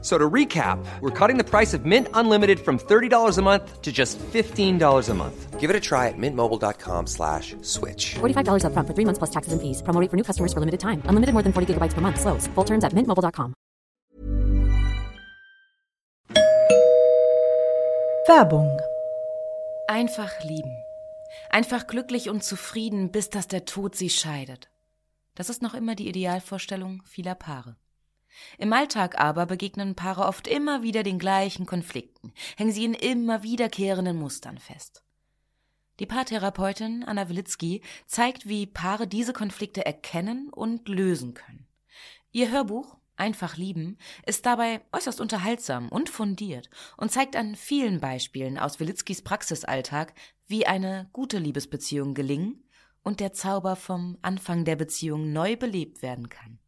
So to recap, we're cutting the price of Mint Unlimited from $30 a month to just $15 a month. Give it a try at mintmobile.com slash switch. $45 up front for three months plus taxes and fees. Promo rate for new customers for limited time. Unlimited more than 40 gigabytes per month. Slows. Full terms at mintmobile.com. Werbung. Einfach lieben. Einfach glücklich und zufrieden, bis dass der Tod sie scheidet. Das ist noch immer die Idealvorstellung vieler Paare. Im Alltag aber begegnen Paare oft immer wieder den gleichen Konflikten, hängen sie in immer wiederkehrenden Mustern fest. Die Paartherapeutin Anna Wilitzki zeigt, wie Paare diese Konflikte erkennen und lösen können. Ihr Hörbuch Einfach lieben ist dabei äußerst unterhaltsam und fundiert und zeigt an vielen Beispielen aus Wilitzkis Praxisalltag, wie eine gute Liebesbeziehung gelingen und der Zauber vom Anfang der Beziehung neu belebt werden kann.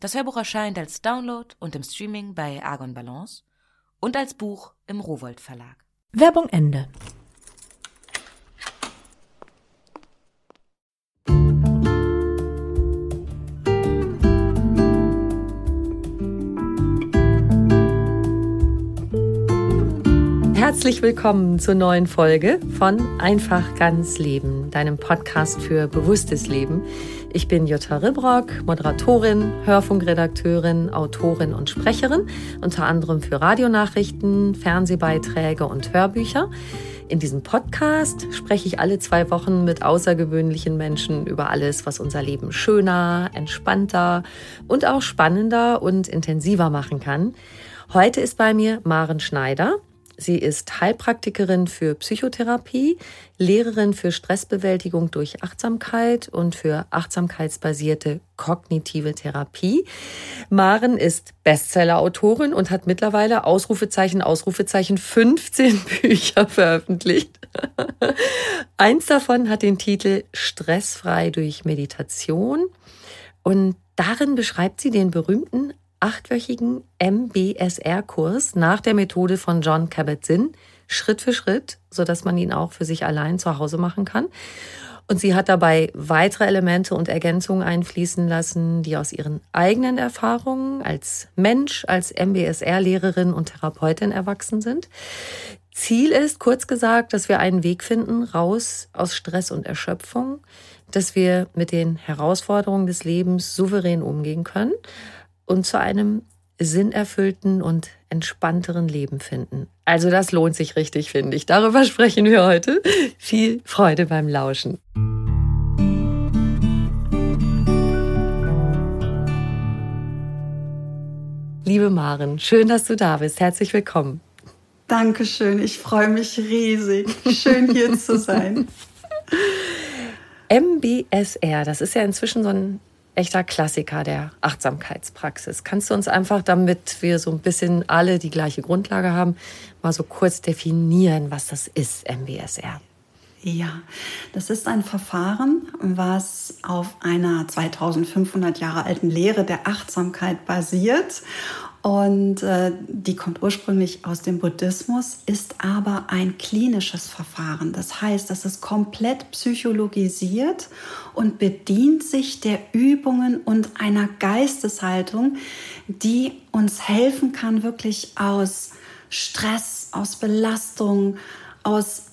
Das Hörbuch erscheint als Download und im Streaming bei Argon Balance und als Buch im Rowold Verlag. Werbung Ende. Herzlich willkommen zur neuen Folge von Einfach ganz Leben, deinem Podcast für bewusstes Leben. Ich bin Jutta Ribrock, Moderatorin, Hörfunkredakteurin, Autorin und Sprecherin, unter anderem für Radionachrichten, Fernsehbeiträge und Hörbücher. In diesem Podcast spreche ich alle zwei Wochen mit außergewöhnlichen Menschen über alles, was unser Leben schöner, entspannter und auch spannender und intensiver machen kann. Heute ist bei mir Maren Schneider. Sie ist Heilpraktikerin für Psychotherapie, Lehrerin für Stressbewältigung durch Achtsamkeit und für achtsamkeitsbasierte kognitive Therapie. Maren ist Bestseller-Autorin und hat mittlerweile Ausrufezeichen, Ausrufezeichen 15 Bücher veröffentlicht. Eins davon hat den Titel Stressfrei durch Meditation. Und darin beschreibt sie den berühmten achtwöchigen MBSR-Kurs nach der Methode von John Kabat-Zinn, Schritt für Schritt, sodass man ihn auch für sich allein zu Hause machen kann. Und sie hat dabei weitere Elemente und Ergänzungen einfließen lassen, die aus ihren eigenen Erfahrungen als Mensch, als MBSR-Lehrerin und Therapeutin erwachsen sind. Ziel ist, kurz gesagt, dass wir einen Weg finden, raus aus Stress und Erschöpfung, dass wir mit den Herausforderungen des Lebens souverän umgehen können und zu einem sinnerfüllten und entspannteren Leben finden. Also das lohnt sich richtig, finde ich. Darüber sprechen wir heute. Viel Freude beim Lauschen. Liebe Maren, schön, dass du da bist. Herzlich willkommen. Dankeschön, ich freue mich riesig. Schön hier zu sein. MBSR, das ist ja inzwischen so ein echter Klassiker der Achtsamkeitspraxis. Kannst du uns einfach, damit wir so ein bisschen alle die gleiche Grundlage haben, mal so kurz definieren, was das ist, MBSR? Ja, das ist ein Verfahren, was auf einer 2500 Jahre alten Lehre der Achtsamkeit basiert und äh, die kommt ursprünglich aus dem Buddhismus, ist aber ein klinisches Verfahren. Das heißt, das ist komplett psychologisiert und bedient sich der Übungen und einer Geisteshaltung, die uns helfen kann, wirklich aus Stress, aus Belastung, aus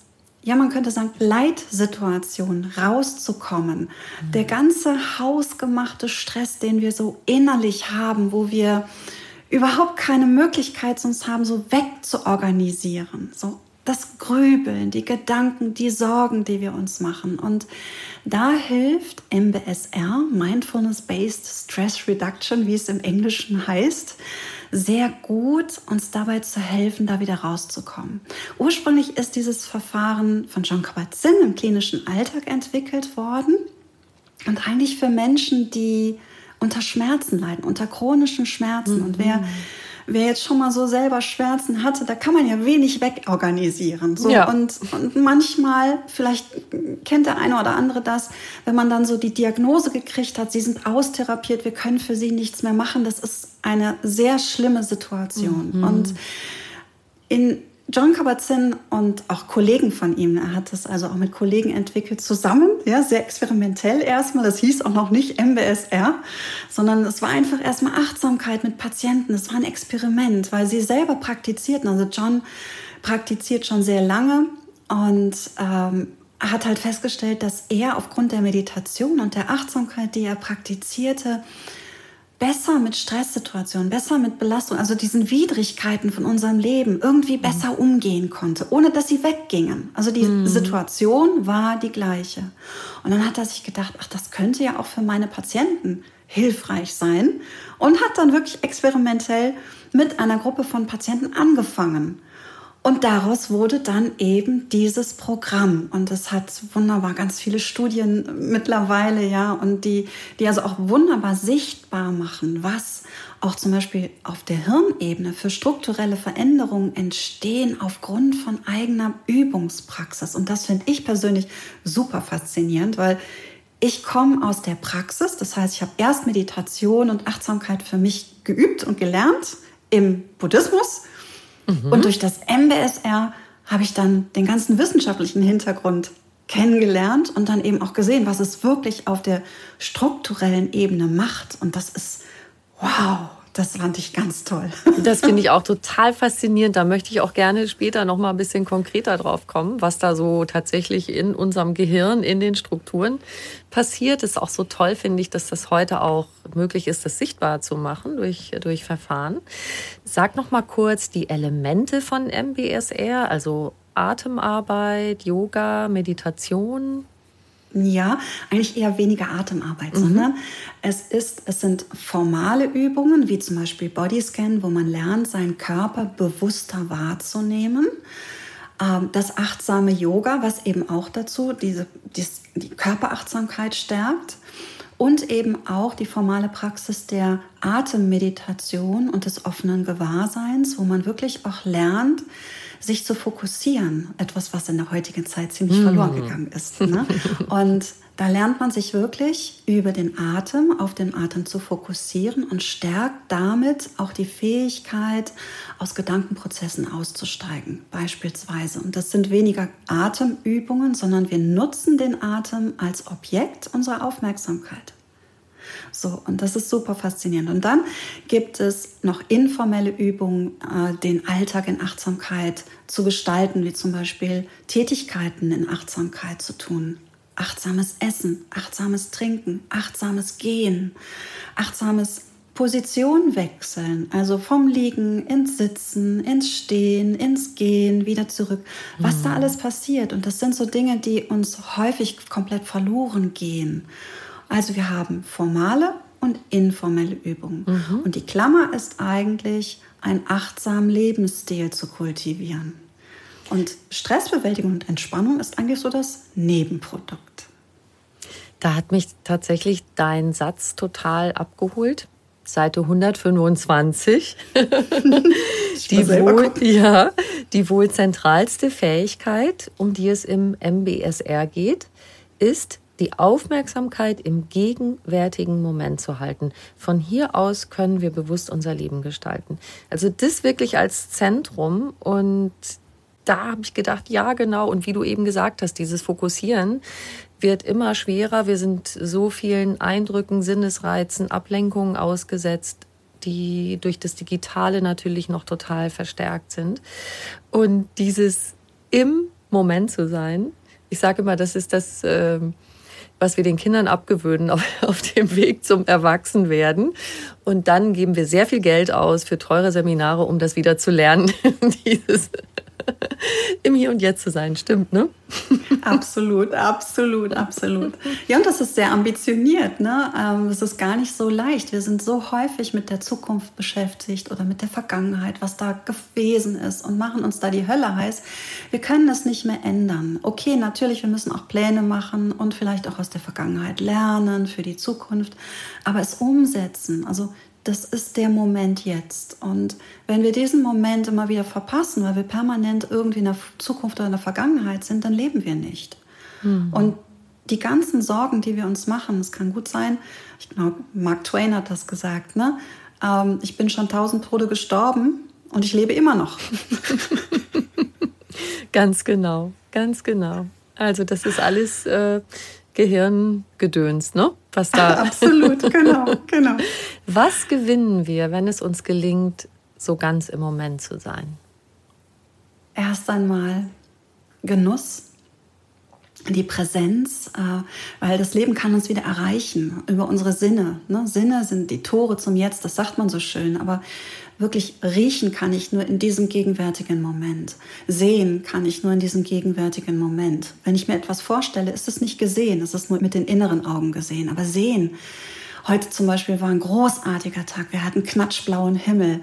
ja, man könnte sagen, Leitsituationen rauszukommen. Mhm. Der ganze hausgemachte Stress, den wir so innerlich haben, wo wir überhaupt keine Möglichkeit sonst haben, so wegzuorganisieren. So das Grübeln, die Gedanken, die Sorgen, die wir uns machen. Und da hilft MBSR, Mindfulness-Based Stress Reduction, wie es im Englischen heißt, sehr gut, uns dabei zu helfen, da wieder rauszukommen. Ursprünglich ist dieses Verfahren von John Kabat-Zinn im klinischen Alltag entwickelt worden und eigentlich für Menschen, die unter Schmerzen leiden, unter chronischen Schmerzen. Mhm. Und wer wer jetzt schon mal so selber Schmerzen hatte, da kann man ja wenig wegorganisieren. So. Ja. Und, und manchmal, vielleicht kennt der eine oder andere das, wenn man dann so die Diagnose gekriegt hat, sie sind austherapiert, wir können für sie nichts mehr machen, das ist eine sehr schlimme Situation. Mhm. Und in John Kabat-Zinn und auch Kollegen von ihm, er hat das also auch mit Kollegen entwickelt, zusammen, ja, sehr experimentell erstmal. Das hieß auch noch nicht MBSR, sondern es war einfach erstmal Achtsamkeit mit Patienten. Es war ein Experiment, weil sie selber praktizierten. Also John praktiziert schon sehr lange und ähm, hat halt festgestellt, dass er aufgrund der Meditation und der Achtsamkeit, die er praktizierte, besser mit Stresssituationen, besser mit Belastung, also diesen Widrigkeiten von unserem Leben irgendwie mhm. besser umgehen konnte, ohne dass sie weggingen. Also die mhm. Situation war die gleiche. Und dann hat er sich gedacht, ach, das könnte ja auch für meine Patienten hilfreich sein und hat dann wirklich experimentell mit einer Gruppe von Patienten angefangen. Und daraus wurde dann eben dieses Programm. Und es hat wunderbar ganz viele Studien mittlerweile, ja, und die, die also auch wunderbar sichtbar machen, was auch zum Beispiel auf der Hirnebene für strukturelle Veränderungen entstehen aufgrund von eigener Übungspraxis. Und das finde ich persönlich super faszinierend, weil ich komme aus der Praxis. Das heißt, ich habe erst Meditation und Achtsamkeit für mich geübt und gelernt im Buddhismus Mhm. Und durch das MBSR habe ich dann den ganzen wissenschaftlichen Hintergrund kennengelernt und dann eben auch gesehen, was es wirklich auf der strukturellen Ebene macht. Und das ist wow. Das fand ich ganz toll. Das finde ich auch total faszinierend. Da möchte ich auch gerne später noch mal ein bisschen konkreter drauf kommen, was da so tatsächlich in unserem Gehirn, in den Strukturen passiert. Ist auch so toll, finde ich, dass das heute auch möglich ist, das sichtbar zu machen durch, durch Verfahren. Sag noch mal kurz die Elemente von MBSR, also Atemarbeit, Yoga, Meditation. Ja, eigentlich eher weniger Atemarbeit, mhm. sondern es, ist, es sind formale Übungen, wie zum Beispiel Bodyscan, wo man lernt, seinen Körper bewusster wahrzunehmen. Ähm, das achtsame Yoga, was eben auch dazu diese, die Körperachtsamkeit stärkt. Und eben auch die formale Praxis der Atemmeditation und des offenen Gewahrseins, wo man wirklich auch lernt, sich zu fokussieren. Etwas, was in der heutigen Zeit ziemlich mm. verloren gegangen ist. Ne? Und da lernt man sich wirklich über den Atem, auf den Atem zu fokussieren und stärkt damit auch die Fähigkeit, aus Gedankenprozessen auszusteigen, beispielsweise. Und das sind weniger Atemübungen, sondern wir nutzen den Atem als Objekt unserer Aufmerksamkeit. So, und das ist super faszinierend. Und dann gibt es noch informelle Übungen, äh, den Alltag in Achtsamkeit zu gestalten, wie zum Beispiel Tätigkeiten in Achtsamkeit zu tun. Achtsames Essen, achtsames Trinken, achtsames Gehen, achtsames Position wechseln, also vom Liegen ins Sitzen, ins Stehen, ins Gehen, wieder zurück. Was mhm. da alles passiert. Und das sind so Dinge, die uns häufig komplett verloren gehen. Also wir haben formale und informelle Übungen. Mhm. Und die Klammer ist eigentlich, einen achtsamen Lebensstil zu kultivieren. Und Stressbewältigung und Entspannung ist eigentlich so das Nebenprodukt. Da hat mich tatsächlich dein Satz total abgeholt. Seite 125. die, wohl, ja, die wohl zentralste Fähigkeit, um die es im MBSR geht, ist die Aufmerksamkeit im gegenwärtigen Moment zu halten. Von hier aus können wir bewusst unser Leben gestalten. Also das wirklich als Zentrum und da habe ich gedacht, ja genau. Und wie du eben gesagt hast, dieses Fokussieren wird immer schwerer. Wir sind so vielen Eindrücken, Sinnesreizen, Ablenkungen ausgesetzt die durch das Digitale natürlich noch total verstärkt sind. Und dieses im Moment zu sein, ich sage immer, das ist das, äh, was wir den Kindern abgewöhnen auf, auf dem Weg zum Erwachsenwerden. Und dann geben wir sehr viel Geld aus für teure Seminare, um das wieder zu lernen, dieses im Hier und Jetzt zu sein, stimmt, ne? Absolut, absolut, absolut. Ja, und das ist sehr ambitioniert, ne? Ähm, es ist gar nicht so leicht. Wir sind so häufig mit der Zukunft beschäftigt oder mit der Vergangenheit, was da gewesen ist und machen uns da die Hölle heiß. Wir können das nicht mehr ändern. Okay, natürlich, wir müssen auch Pläne machen und vielleicht auch aus der Vergangenheit lernen für die Zukunft, aber es umsetzen, also das ist der Moment jetzt. Und wenn wir diesen Moment immer wieder verpassen, weil wir permanent irgendwie in der Zukunft oder in der Vergangenheit sind, dann leben wir nicht. Mhm. Und die ganzen Sorgen, die wir uns machen, es kann gut sein, ich glaube, Mark Twain hat das gesagt, ne? Ähm, ich bin schon tausend Tode gestorben und ich lebe immer noch. ganz genau, ganz genau. Also das ist alles äh, Gehirngedöns, ne? Was da. Absolut, genau, genau. Was gewinnen wir, wenn es uns gelingt, so ganz im Moment zu sein? Erst einmal Genuss, die Präsenz, äh, weil das Leben kann uns wieder erreichen über unsere Sinne. Ne? Sinne sind die Tore zum Jetzt, das sagt man so schön, aber wirklich riechen kann ich nur in diesem gegenwärtigen Moment. Sehen kann ich nur in diesem gegenwärtigen Moment. Wenn ich mir etwas vorstelle, ist es nicht gesehen, es ist nur mit den inneren Augen gesehen. Aber sehen, heute zum Beispiel war ein großartiger Tag. Wir hatten knatschblauen Himmel.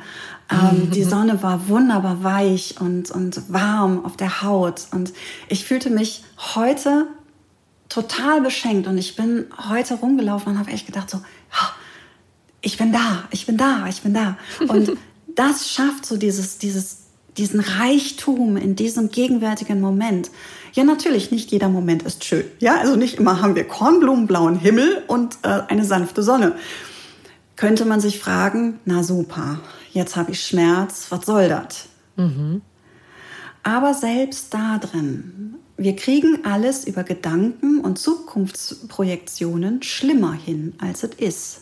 Ähm, die Sonne war wunderbar weich und, und warm auf der Haut. Und ich fühlte mich heute total beschenkt. Und ich bin heute rumgelaufen und habe echt gedacht, so, ich bin da, ich bin da, ich bin da. Und das schafft so dieses, dieses, diesen Reichtum in diesem gegenwärtigen Moment. Ja, natürlich, nicht jeder Moment ist schön. Ja, also nicht immer haben wir kornblumenblauen Himmel und äh, eine sanfte Sonne. Könnte man sich fragen, na super, jetzt habe ich Schmerz, was soll das? Mhm. Aber selbst da drin, wir kriegen alles über Gedanken und Zukunftsprojektionen schlimmer hin, als es ist.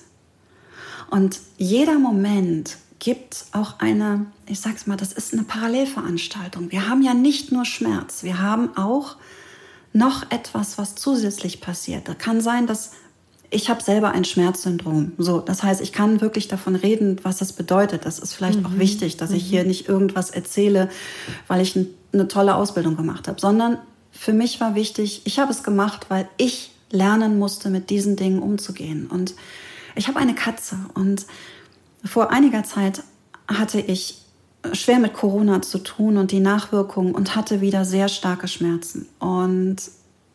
Und jeder Moment gibt auch eine, ich sag's mal, das ist eine Parallelveranstaltung. Wir haben ja nicht nur Schmerz, wir haben auch noch etwas, was zusätzlich passiert. Da kann sein, dass ich habe selber ein Schmerzsyndrom. So, das heißt, ich kann wirklich davon reden, was das bedeutet. Das ist vielleicht mhm. auch wichtig, dass ich hier mhm. nicht irgendwas erzähle, weil ich eine tolle Ausbildung gemacht habe, sondern für mich war wichtig, ich habe es gemacht, weil ich lernen musste, mit diesen Dingen umzugehen. Und ich habe eine Katze und vor einiger Zeit hatte ich schwer mit Corona zu tun und die Nachwirkungen und hatte wieder sehr starke Schmerzen. Und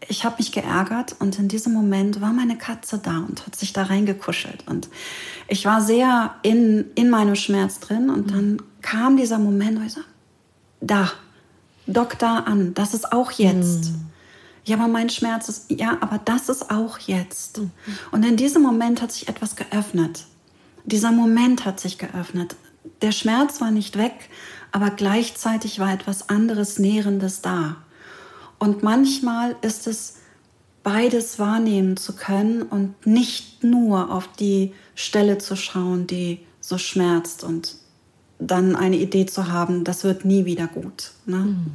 ich habe mich geärgert und in diesem Moment war meine Katze da und hat sich da reingekuschelt. Und ich war sehr in, in meinem Schmerz drin und dann kam dieser Moment, wo ich so, da, dock da an, das ist auch jetzt. Mhm. Ja, aber mein Schmerz ist, ja, aber das ist auch jetzt. Mhm. Und in diesem Moment hat sich etwas geöffnet. Dieser Moment hat sich geöffnet. Der Schmerz war nicht weg, aber gleichzeitig war etwas anderes Nährendes da. Und manchmal ist es beides wahrnehmen zu können und nicht nur auf die Stelle zu schauen, die so schmerzt und dann eine Idee zu haben, das wird nie wieder gut. Ne? Mhm.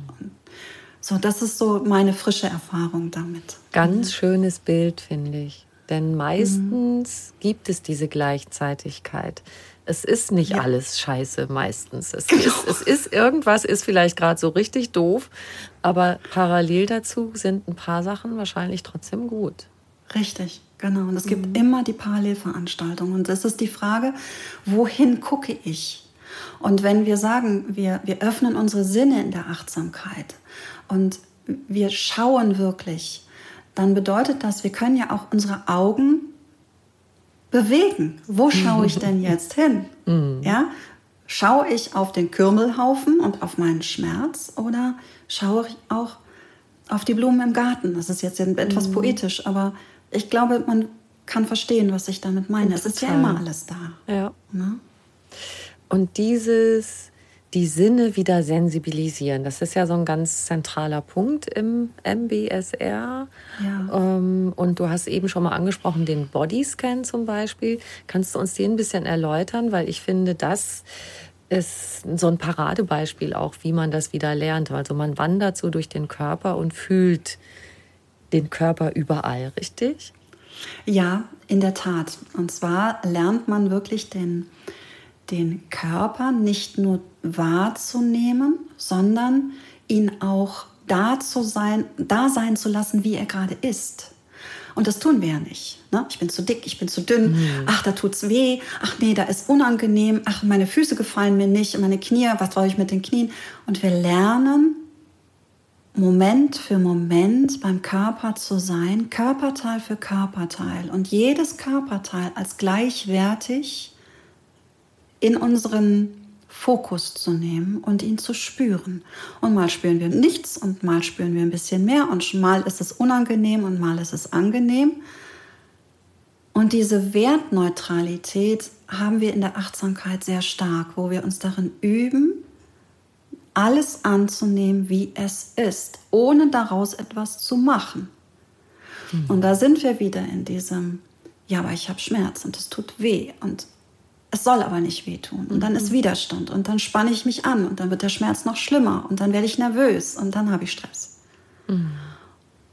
So, das ist so meine frische Erfahrung damit. Ganz schönes Bild, finde ich. Denn meistens mhm. gibt es diese Gleichzeitigkeit. Es ist nicht ja. alles scheiße meistens. Es, genau. ist, es ist irgendwas, ist vielleicht gerade so richtig doof, aber parallel dazu sind ein paar Sachen wahrscheinlich trotzdem gut. Richtig, genau. Und es mhm. gibt immer die Parallelveranstaltungen. Und es ist die Frage, wohin gucke ich? Und wenn wir sagen, wir, wir öffnen unsere Sinne in der Achtsamkeit und wir schauen wirklich, dann bedeutet das, wir können ja auch unsere Augen bewegen. Wo schaue ich denn jetzt hin? Mhm. Ja? Schaue ich auf den Kürmelhaufen und auf meinen Schmerz oder schaue ich auch auf die Blumen im Garten? Das ist jetzt etwas mhm. poetisch, aber ich glaube, man kann verstehen, was ich damit meine. Es ist ja immer alles da. Ja. Ne? Und dieses die Sinne wieder sensibilisieren. Das ist ja so ein ganz zentraler Punkt im MBSR. Ja. Ähm, und du hast eben schon mal angesprochen, den Bodyscan zum Beispiel. Kannst du uns den ein bisschen erläutern? Weil ich finde, das ist so ein Paradebeispiel auch, wie man das wieder lernt. Also man wandert so durch den Körper und fühlt den Körper überall, richtig? Ja, in der Tat. Und zwar lernt man wirklich den den Körper nicht nur wahrzunehmen, sondern ihn auch da, zu sein, da sein zu lassen, wie er gerade ist. Und das tun wir ja nicht. Ne? Ich bin zu dick, ich bin zu dünn, mhm. ach, da tut's weh, ach nee, da ist unangenehm, ach, meine Füße gefallen mir nicht, meine Knie, was soll ich mit den Knien? Und wir lernen, Moment für Moment beim Körper zu sein, Körperteil für Körperteil und jedes Körperteil als gleichwertig in unseren Fokus zu nehmen und ihn zu spüren. Und mal spüren wir nichts und mal spüren wir ein bisschen mehr und mal ist es unangenehm und mal ist es angenehm. Und diese Wertneutralität haben wir in der Achtsamkeit sehr stark, wo wir uns darin üben, alles anzunehmen, wie es ist, ohne daraus etwas zu machen. Mhm. Und da sind wir wieder in diesem, ja, aber ich habe Schmerz und es tut weh und es soll aber nicht wehtun. Und dann ist mhm. Widerstand und dann spanne ich mich an und dann wird der Schmerz noch schlimmer und dann werde ich nervös und dann habe ich Stress. Mhm.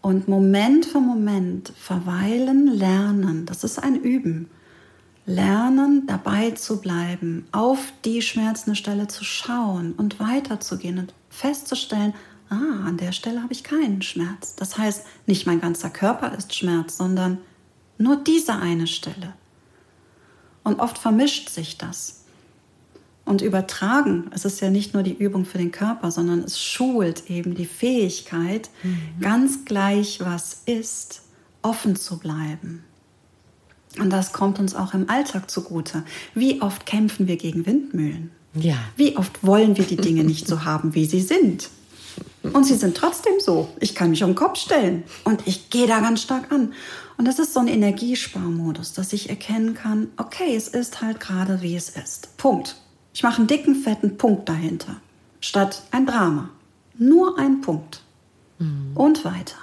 Und Moment für Moment verweilen, lernen, das ist ein Üben. Lernen, dabei zu bleiben, auf die schmerzende Stelle zu schauen und weiterzugehen und festzustellen, ah, an der Stelle habe ich keinen Schmerz. Das heißt, nicht mein ganzer Körper ist Schmerz, sondern nur diese eine Stelle. Und oft vermischt sich das. Und übertragen, es ist ja nicht nur die Übung für den Körper, sondern es schult eben die Fähigkeit, mhm. ganz gleich was ist, offen zu bleiben. Und das kommt uns auch im Alltag zugute. Wie oft kämpfen wir gegen Windmühlen? Ja. Wie oft wollen wir die Dinge nicht so haben, wie sie sind? Und sie sind trotzdem so. Ich kann mich um den Kopf stellen und ich gehe da ganz stark an. Und das ist so ein Energiesparmodus, dass ich erkennen kann, okay, es ist halt gerade wie es ist. Punkt. Ich mache einen dicken, fetten Punkt dahinter, statt ein Drama. Nur ein Punkt. Mhm. Und weiter.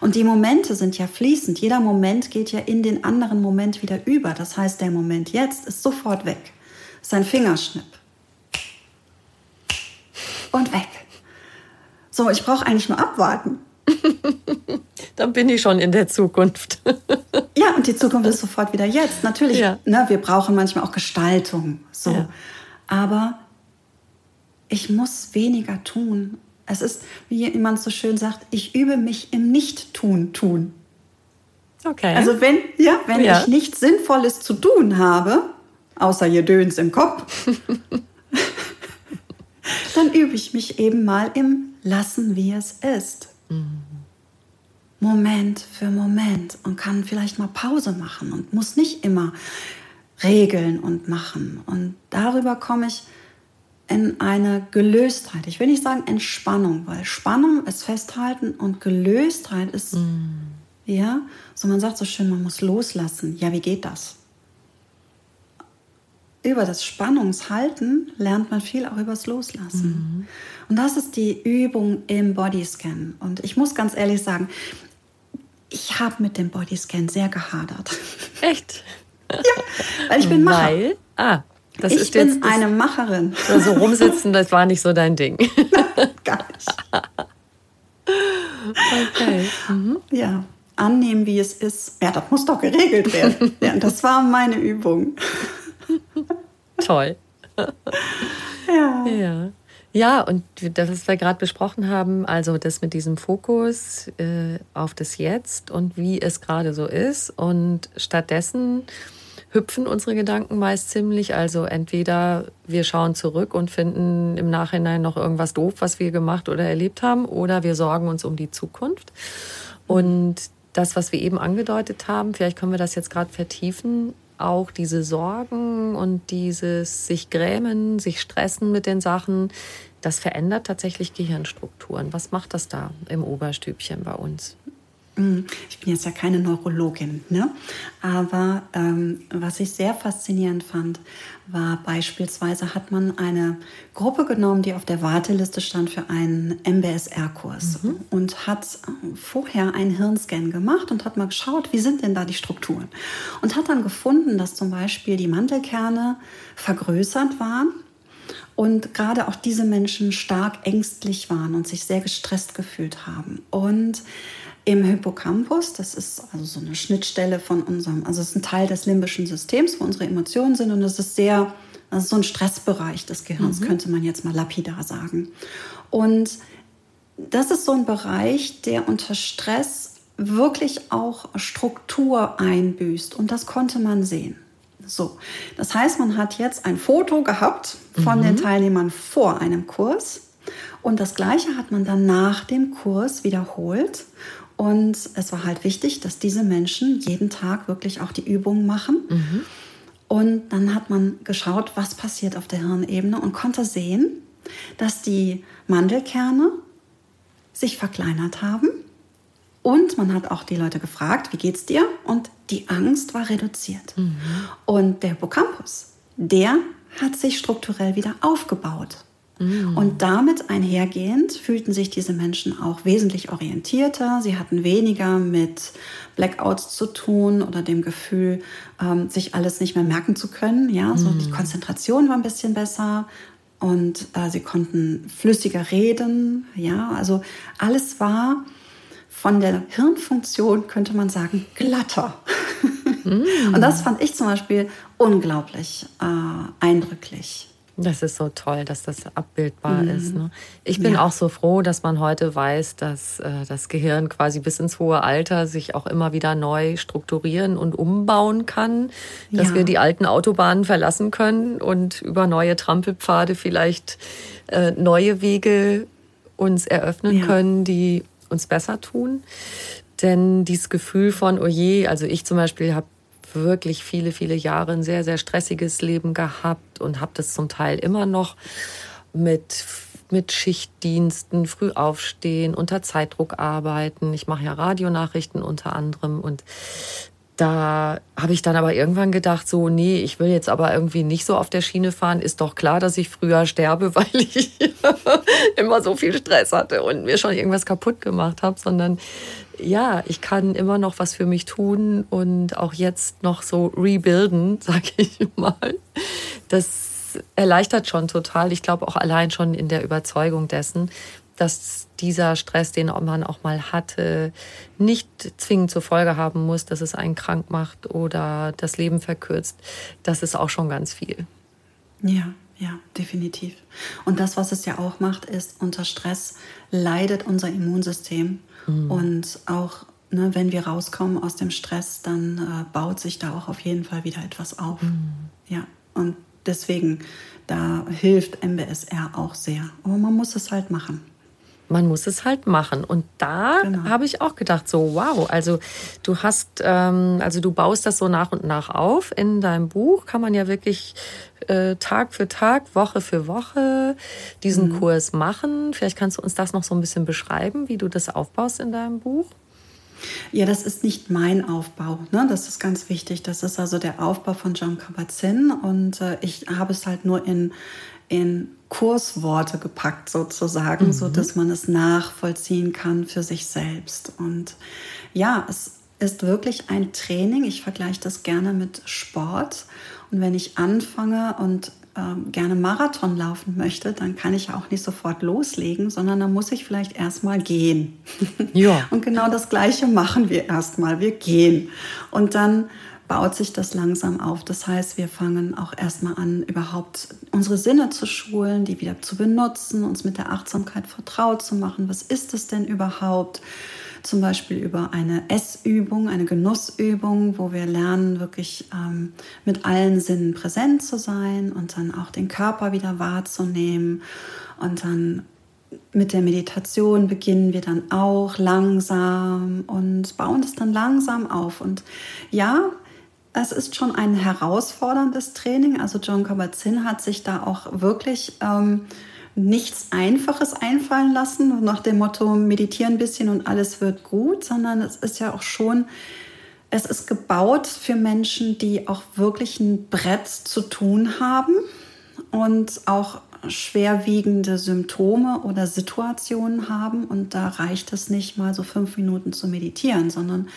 Und die Momente sind ja fließend. Jeder Moment geht ja in den anderen Moment wieder über. Das heißt, der Moment jetzt ist sofort weg. Ist ein Fingerschnipp. Und weg. So, ich brauche eigentlich nur abwarten. Dann bin ich schon in der Zukunft. ja, und die Zukunft ist sofort wieder jetzt. Natürlich, ja. ne, wir brauchen manchmal auch Gestaltung. So. Ja. Aber ich muss weniger tun. Es ist, wie jemand so schön sagt, ich übe mich im Nicht-Tun tun. Okay. Also wenn, ja, wenn ja. ich nichts Sinnvolles zu tun habe, außer ihr Döns im Kopf, dann übe ich mich eben mal im Lassen, wie es ist. Mhm. Moment für Moment und kann vielleicht mal Pause machen und muss nicht immer regeln und machen. Und darüber komme ich in eine Gelöstheit. Ich will nicht sagen Entspannung, weil Spannung ist Festhalten und Gelöstheit ist, mm. ja, so man sagt so schön, man muss loslassen. Ja, wie geht das? Über das Spannungshalten lernt man viel auch übers Loslassen. Mm. Und das ist die Übung im Bodyscan. Und ich muss ganz ehrlich sagen, ich habe mit dem Bodyscan sehr gehadert. Echt? ja, weil ich bin Macher. Weil? Ah, das ich ist bin jetzt, eine Macherin. So also rumsitzen, das war nicht so dein Ding. Gar nicht. Okay. Mhm. Ja, annehmen, wie es ist. Ja, das muss doch geregelt werden. ja, das war meine Übung. Toll. ja. Ja. Ja, und das, was wir gerade besprochen haben, also das mit diesem Fokus äh, auf das Jetzt und wie es gerade so ist. Und stattdessen hüpfen unsere Gedanken meist ziemlich. Also entweder wir schauen zurück und finden im Nachhinein noch irgendwas doof, was wir gemacht oder erlebt haben, oder wir sorgen uns um die Zukunft. Und das, was wir eben angedeutet haben, vielleicht können wir das jetzt gerade vertiefen, auch diese Sorgen und dieses sich grämen, sich stressen mit den Sachen, das verändert tatsächlich Gehirnstrukturen. Was macht das da im Oberstübchen bei uns? Hm, ich bin jetzt ja keine Neurologin, ne? aber ähm, was ich sehr faszinierend fand, war beispielsweise hat man eine Gruppe genommen, die auf der Warteliste stand für einen MBSR-Kurs mhm. und hat vorher einen Hirnscan gemacht und hat mal geschaut, wie sind denn da die Strukturen und hat dann gefunden, dass zum Beispiel die Mantelkerne vergrößert waren und gerade auch diese Menschen stark ängstlich waren und sich sehr gestresst gefühlt haben und im Hippocampus. Das ist also so eine Schnittstelle von unserem, also es ist ein Teil des limbischen Systems, wo unsere Emotionen sind und es ist sehr, also so ein Stressbereich des Gehirns, mhm. könnte man jetzt mal lapidar sagen. Und das ist so ein Bereich, der unter Stress wirklich auch Struktur einbüßt und das konnte man sehen. So, das heißt, man hat jetzt ein Foto gehabt von mhm. den Teilnehmern vor einem Kurs und das gleiche hat man dann nach dem Kurs wiederholt und es war halt wichtig, dass diese Menschen jeden Tag wirklich auch die Übungen machen. Mhm. Und dann hat man geschaut, was passiert auf der Hirnebene und konnte sehen, dass die Mandelkerne sich verkleinert haben. Und man hat auch die Leute gefragt, wie geht's dir? Und die Angst war reduziert. Mhm. Und der Hippocampus, der hat sich strukturell wieder aufgebaut. Mhm. Und damit einhergehend fühlten sich diese Menschen auch wesentlich orientierter. Sie hatten weniger mit Blackouts zu tun oder dem Gefühl, ähm, sich alles nicht mehr merken zu können. Ja, so die mhm. Konzentration war ein bisschen besser und äh, sie konnten flüssiger reden. Ja, also alles war von der Hirnfunktion, könnte man sagen, glatter. Mm. Und das fand ich zum Beispiel unglaublich äh, eindrücklich. Das ist so toll, dass das abbildbar mhm. ist. Ne? Ich bin ja. auch so froh, dass man heute weiß, dass äh, das Gehirn quasi bis ins hohe Alter sich auch immer wieder neu strukturieren und umbauen kann, dass ja. wir die alten Autobahnen verlassen können und über neue Trampelpfade vielleicht äh, neue Wege uns eröffnen ja. können, die uns besser tun. Denn dieses Gefühl von, oh je, also ich zum Beispiel habe wirklich viele, viele Jahre ein sehr, sehr stressiges Leben gehabt und habe das zum Teil immer noch mit mit Schichtdiensten, früh aufstehen, unter Zeitdruck arbeiten. Ich mache ja Radionachrichten unter anderem und da habe ich dann aber irgendwann gedacht, so, nee, ich will jetzt aber irgendwie nicht so auf der Schiene fahren. Ist doch klar, dass ich früher sterbe, weil ich immer so viel Stress hatte und mir schon irgendwas kaputt gemacht habe, sondern ja, ich kann immer noch was für mich tun und auch jetzt noch so rebuilden, sag ich mal. Das erleichtert schon total. Ich glaube auch allein schon in der Überzeugung dessen, dass dieser Stress, den man auch mal hatte, nicht zwingend zur Folge haben muss, dass es einen krank macht oder das Leben verkürzt. Das ist auch schon ganz viel. Ja, ja, definitiv. Und das, was es ja auch macht, ist, unter Stress leidet unser Immunsystem. Mhm. Und auch ne, wenn wir rauskommen aus dem Stress, dann äh, baut sich da auch auf jeden Fall wieder etwas auf. Mhm. Ja, und deswegen, da hilft MBSR auch sehr. Aber man muss es halt machen man muss es halt machen. Und da genau. habe ich auch gedacht, so wow, also du hast, ähm, also du baust das so nach und nach auf. In deinem Buch kann man ja wirklich äh, Tag für Tag, Woche für Woche diesen mhm. Kurs machen. Vielleicht kannst du uns das noch so ein bisschen beschreiben, wie du das aufbaust in deinem Buch. Ja, das ist nicht mein Aufbau. Ne? Das ist ganz wichtig. Das ist also der Aufbau von John Kabat-Zinn und äh, ich habe es halt nur in, in Kursworte gepackt sozusagen, mhm. so dass man es nachvollziehen kann für sich selbst. Und ja, es ist wirklich ein Training. Ich vergleiche das gerne mit Sport. Und wenn ich anfange und äh, gerne Marathon laufen möchte, dann kann ich ja auch nicht sofort loslegen, sondern dann muss ich vielleicht erstmal gehen. Ja. und genau das Gleiche machen wir erstmal. Wir gehen. Und dann baut sich das langsam auf. Das heißt, wir fangen auch erstmal an, überhaupt unsere Sinne zu schulen, die wieder zu benutzen, uns mit der Achtsamkeit vertraut zu machen. Was ist es denn überhaupt? Zum Beispiel über eine Essübung, eine Genussübung, wo wir lernen, wirklich ähm, mit allen Sinnen präsent zu sein und dann auch den Körper wieder wahrzunehmen. Und dann mit der Meditation beginnen wir dann auch langsam und bauen es dann langsam auf. Und ja, es ist schon ein herausforderndes Training. Also John Kabat-Zinn hat sich da auch wirklich ähm, nichts Einfaches einfallen lassen, nach dem Motto meditieren ein bisschen und alles wird gut, sondern es ist ja auch schon, es ist gebaut für Menschen, die auch wirklich ein Brett zu tun haben und auch schwerwiegende Symptome oder Situationen haben. Und da reicht es nicht mal so fünf Minuten zu meditieren, sondern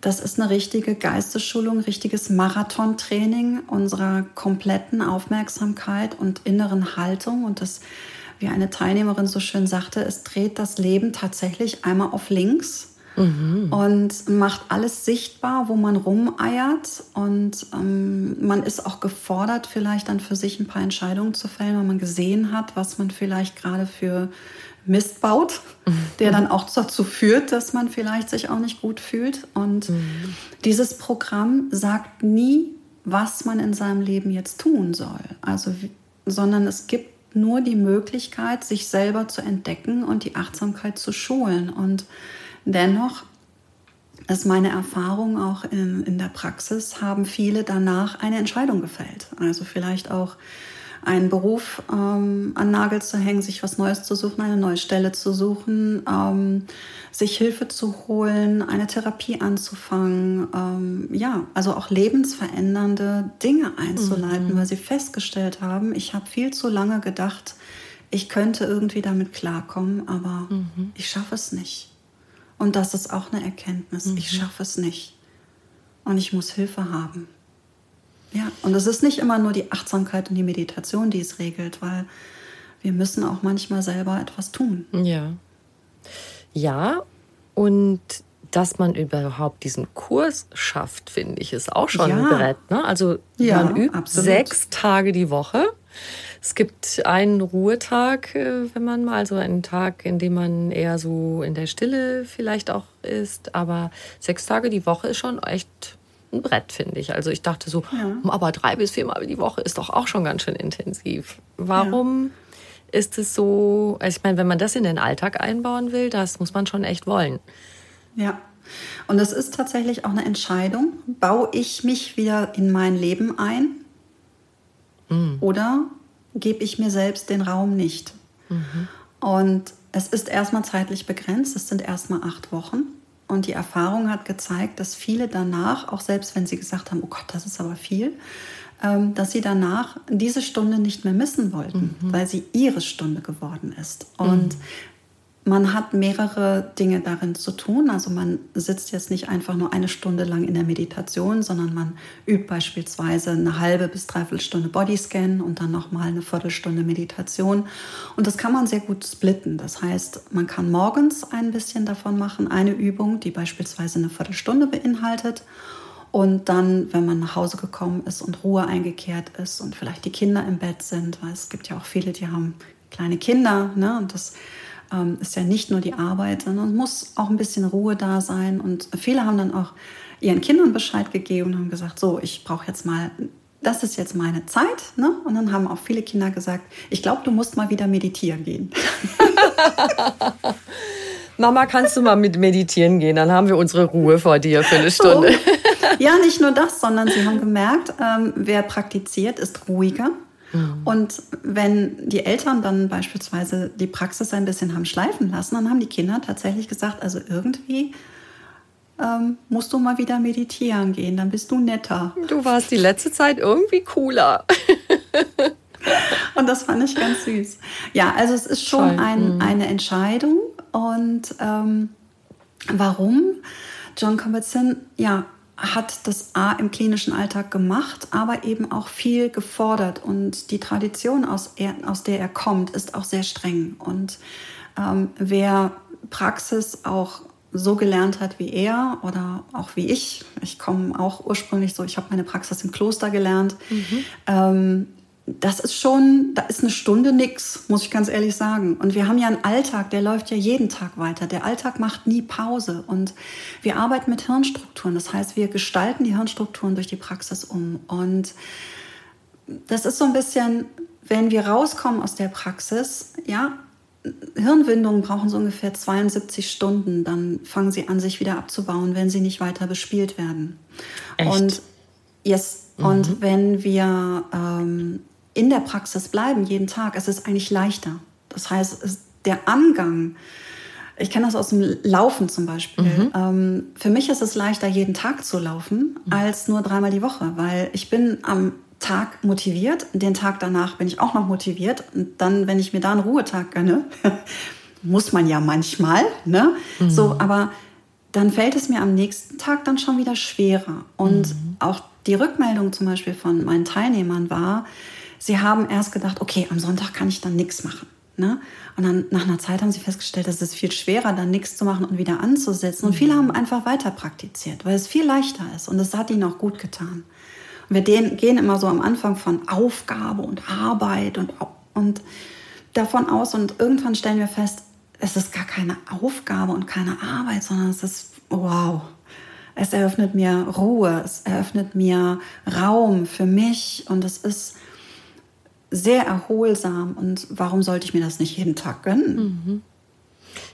das ist eine richtige Geistesschulung, richtiges Marathontraining unserer kompletten Aufmerksamkeit und inneren Haltung. Und das, wie eine Teilnehmerin so schön sagte, es dreht das Leben tatsächlich einmal auf links mhm. und macht alles sichtbar, wo man rumeiert. Und ähm, man ist auch gefordert, vielleicht dann für sich ein paar Entscheidungen zu fällen, wenn man gesehen hat, was man vielleicht gerade für Mist baut, der dann auch dazu führt, dass man vielleicht sich auch nicht gut fühlt. Und mhm. dieses Programm sagt nie, was man in seinem Leben jetzt tun soll. Also, sondern es gibt nur die Möglichkeit, sich selber zu entdecken und die Achtsamkeit zu schulen. Und dennoch ist meine Erfahrung auch in, in der Praxis, haben viele danach eine Entscheidung gefällt. Also vielleicht auch einen Beruf ähm, an Nagel zu hängen, sich was Neues zu suchen, eine neue Stelle zu suchen, ähm, sich Hilfe zu holen, eine Therapie anzufangen, ähm, ja, also auch lebensverändernde Dinge einzuleiten, mhm. weil sie festgestellt haben, ich habe viel zu lange gedacht, ich könnte irgendwie damit klarkommen, aber mhm. ich schaffe es nicht. Und das ist auch eine Erkenntnis, mhm. ich schaffe es nicht. Und ich muss Hilfe haben. Ja, und es ist nicht immer nur die Achtsamkeit und die Meditation, die es regelt, weil wir müssen auch manchmal selber etwas tun. Ja. Ja, und dass man überhaupt diesen Kurs schafft, finde ich, ist auch schon ja. ein Brett. Ne? Also ja, man übt absolut. sechs Tage die Woche. Es gibt einen Ruhetag, äh, wenn man mal so einen Tag, in dem man eher so in der Stille vielleicht auch ist. Aber sechs Tage die Woche ist schon echt ein Brett, finde ich. Also ich dachte so, ja. aber drei bis viermal die Woche ist doch auch schon ganz schön intensiv. Warum ja. ist es so? Also ich meine, wenn man das in den Alltag einbauen will, das muss man schon echt wollen. Ja. Und es ist tatsächlich auch eine Entscheidung. Baue ich mich wieder in mein Leben ein? Mhm. Oder gebe ich mir selbst den Raum nicht? Mhm. Und es ist erstmal zeitlich begrenzt. Es sind erstmal acht Wochen. Und die Erfahrung hat gezeigt, dass viele danach, auch selbst wenn sie gesagt haben, oh Gott, das ist aber viel, ähm, dass sie danach diese Stunde nicht mehr missen wollten, mhm. weil sie ihre Stunde geworden ist. Und mhm. Man hat mehrere Dinge darin zu tun. Also man sitzt jetzt nicht einfach nur eine Stunde lang in der Meditation, sondern man übt beispielsweise eine halbe bis dreiviertel Stunde Bodyscan und dann nochmal eine Viertelstunde Meditation. Und das kann man sehr gut splitten. Das heißt, man kann morgens ein bisschen davon machen, eine Übung, die beispielsweise eine Viertelstunde beinhaltet. Und dann, wenn man nach Hause gekommen ist und Ruhe eingekehrt ist und vielleicht die Kinder im Bett sind, weil es gibt ja auch viele, die haben kleine Kinder, ne? Und das ähm, ist ja nicht nur die Arbeit, sondern muss auch ein bisschen Ruhe da sein. Und viele haben dann auch ihren Kindern Bescheid gegeben und haben gesagt, so, ich brauche jetzt mal, das ist jetzt meine Zeit. Ne? Und dann haben auch viele Kinder gesagt, ich glaube, du musst mal wieder meditieren gehen. Mama, kannst du mal mit meditieren gehen? Dann haben wir unsere Ruhe vor dir für eine Stunde. Oh. Ja, nicht nur das, sondern sie haben gemerkt, ähm, wer praktiziert, ist ruhiger. Mhm. Und wenn die Eltern dann beispielsweise die Praxis ein bisschen haben schleifen lassen, dann haben die Kinder tatsächlich gesagt, also irgendwie ähm, musst du mal wieder meditieren gehen, dann bist du netter. Du warst die letzte Zeit irgendwie cooler. und das fand ich ganz süß. Ja, also es ist schon ein, mhm. eine Entscheidung. Und ähm, warum? John Kabat-Zinn, ja, hat das A im klinischen Alltag gemacht, aber eben auch viel gefordert. Und die Tradition, aus, er, aus der er kommt, ist auch sehr streng. Und ähm, wer Praxis auch so gelernt hat wie er oder auch wie ich, ich komme auch ursprünglich so, ich habe meine Praxis im Kloster gelernt, mhm. ähm, das ist schon, da ist eine Stunde nix, muss ich ganz ehrlich sagen. Und wir haben ja einen Alltag, der läuft ja jeden Tag weiter. Der Alltag macht nie Pause. Und wir arbeiten mit Hirnstrukturen. Das heißt, wir gestalten die Hirnstrukturen durch die Praxis um. Und das ist so ein bisschen, wenn wir rauskommen aus der Praxis, ja, Hirnwindungen brauchen so ungefähr 72 Stunden. Dann fangen sie an, sich wieder abzubauen, wenn sie nicht weiter bespielt werden. Echt? Und yes, mhm. und wenn wir ähm, in der Praxis bleiben, jeden Tag, es ist eigentlich leichter. Das heißt, es, der Angang, ich kenne das aus dem Laufen zum Beispiel. Mhm. Ähm, für mich ist es leichter, jeden Tag zu laufen, mhm. als nur dreimal die Woche, weil ich bin am Tag motiviert, den Tag danach bin ich auch noch motiviert und dann, wenn ich mir da einen Ruhetag gönne, muss man ja manchmal, ne? Mhm. So, aber dann fällt es mir am nächsten Tag dann schon wieder schwerer. Und mhm. auch die Rückmeldung zum Beispiel von meinen Teilnehmern war, sie haben erst gedacht, okay, am Sonntag kann ich dann nichts machen. Ne? Und dann nach einer Zeit haben sie festgestellt, dass es viel schwerer, dann nichts zu machen und wieder anzusetzen. Und viele mhm. haben einfach weiter praktiziert, weil es viel leichter ist. Und es hat ihnen auch gut getan. Und wir gehen immer so am Anfang von Aufgabe und Arbeit und, und davon aus. Und irgendwann stellen wir fest, es ist gar keine Aufgabe und keine Arbeit, sondern es ist, wow, es eröffnet mir Ruhe, es eröffnet mir Raum für mich und es ist sehr erholsam. Und warum sollte ich mir das nicht jeden Tag gönnen? Mhm.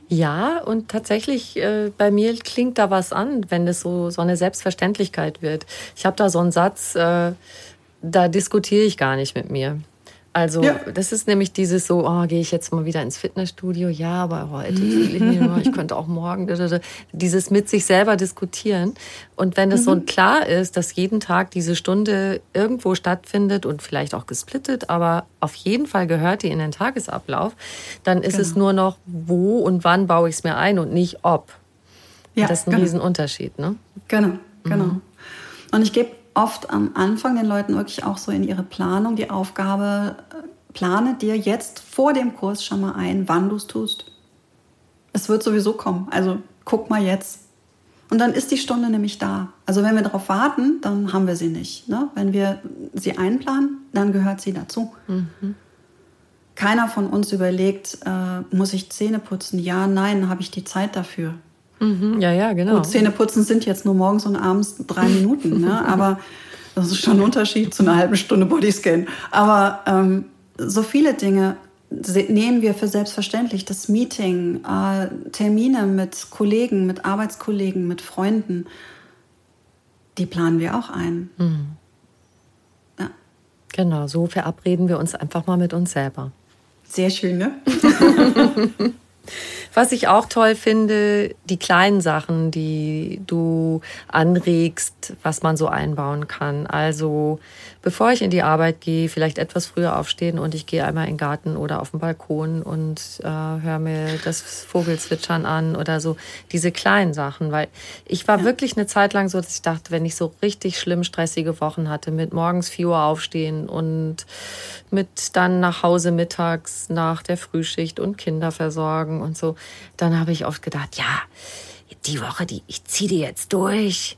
Ja, und tatsächlich, äh, bei mir klingt da was an, wenn das so, so eine Selbstverständlichkeit wird. Ich habe da so einen Satz, äh, da diskutiere ich gar nicht mit mir. Also ja. das ist nämlich dieses so, oh, gehe ich jetzt mal wieder ins Fitnessstudio? Ja, aber heute will ich nicht mehr, ich könnte auch morgen. Dieses mit sich selber diskutieren. Und wenn es mhm. so klar ist, dass jeden Tag diese Stunde irgendwo stattfindet und vielleicht auch gesplittet, aber auf jeden Fall gehört die in den Tagesablauf, dann ist genau. es nur noch, wo und wann baue ich es mir ein und nicht ob. Ja, das ist ein genau. Riesenunterschied, ne? Genau, genau. Mhm. Und ich gebe oft am Anfang den Leuten wirklich auch so in ihre Planung die Aufgabe, äh, plane dir jetzt vor dem Kurs schon mal ein, wann du es tust. Es wird sowieso kommen. Also guck mal jetzt. Und dann ist die Stunde nämlich da. Also wenn wir darauf warten, dann haben wir sie nicht. Ne? Wenn wir sie einplanen, dann gehört sie dazu. Mhm. Keiner von uns überlegt, äh, muss ich Zähne putzen? Ja, nein, habe ich die Zeit dafür. Mhm, ja, ja, genau. Gut, Zähneputzen sind jetzt nur morgens und abends drei Minuten, ne? aber das ist schon ein Unterschied zu einer halben Stunde Bodyscan. Aber ähm, so viele Dinge nehmen wir für selbstverständlich. Das Meeting, äh, Termine mit Kollegen, mit Arbeitskollegen, mit Freunden, die planen wir auch ein. Mhm. Ja. Genau, so verabreden wir uns einfach mal mit uns selber. Sehr schön, ne? Was ich auch toll finde, die kleinen Sachen, die du anregst, was man so einbauen kann. Also bevor ich in die Arbeit gehe, vielleicht etwas früher aufstehen und ich gehe einmal in den Garten oder auf den Balkon und äh, höre mir das Vogelzwitschern an oder so. Diese kleinen Sachen, weil ich war ja. wirklich eine Zeit lang so, dass ich dachte, wenn ich so richtig schlimm stressige Wochen hatte, mit morgens 4 Uhr aufstehen und mit dann nach Hause mittags nach der Frühschicht und Kinder versorgen und so, dann habe ich oft gedacht, ja, die Woche, die ich ziehe die jetzt durch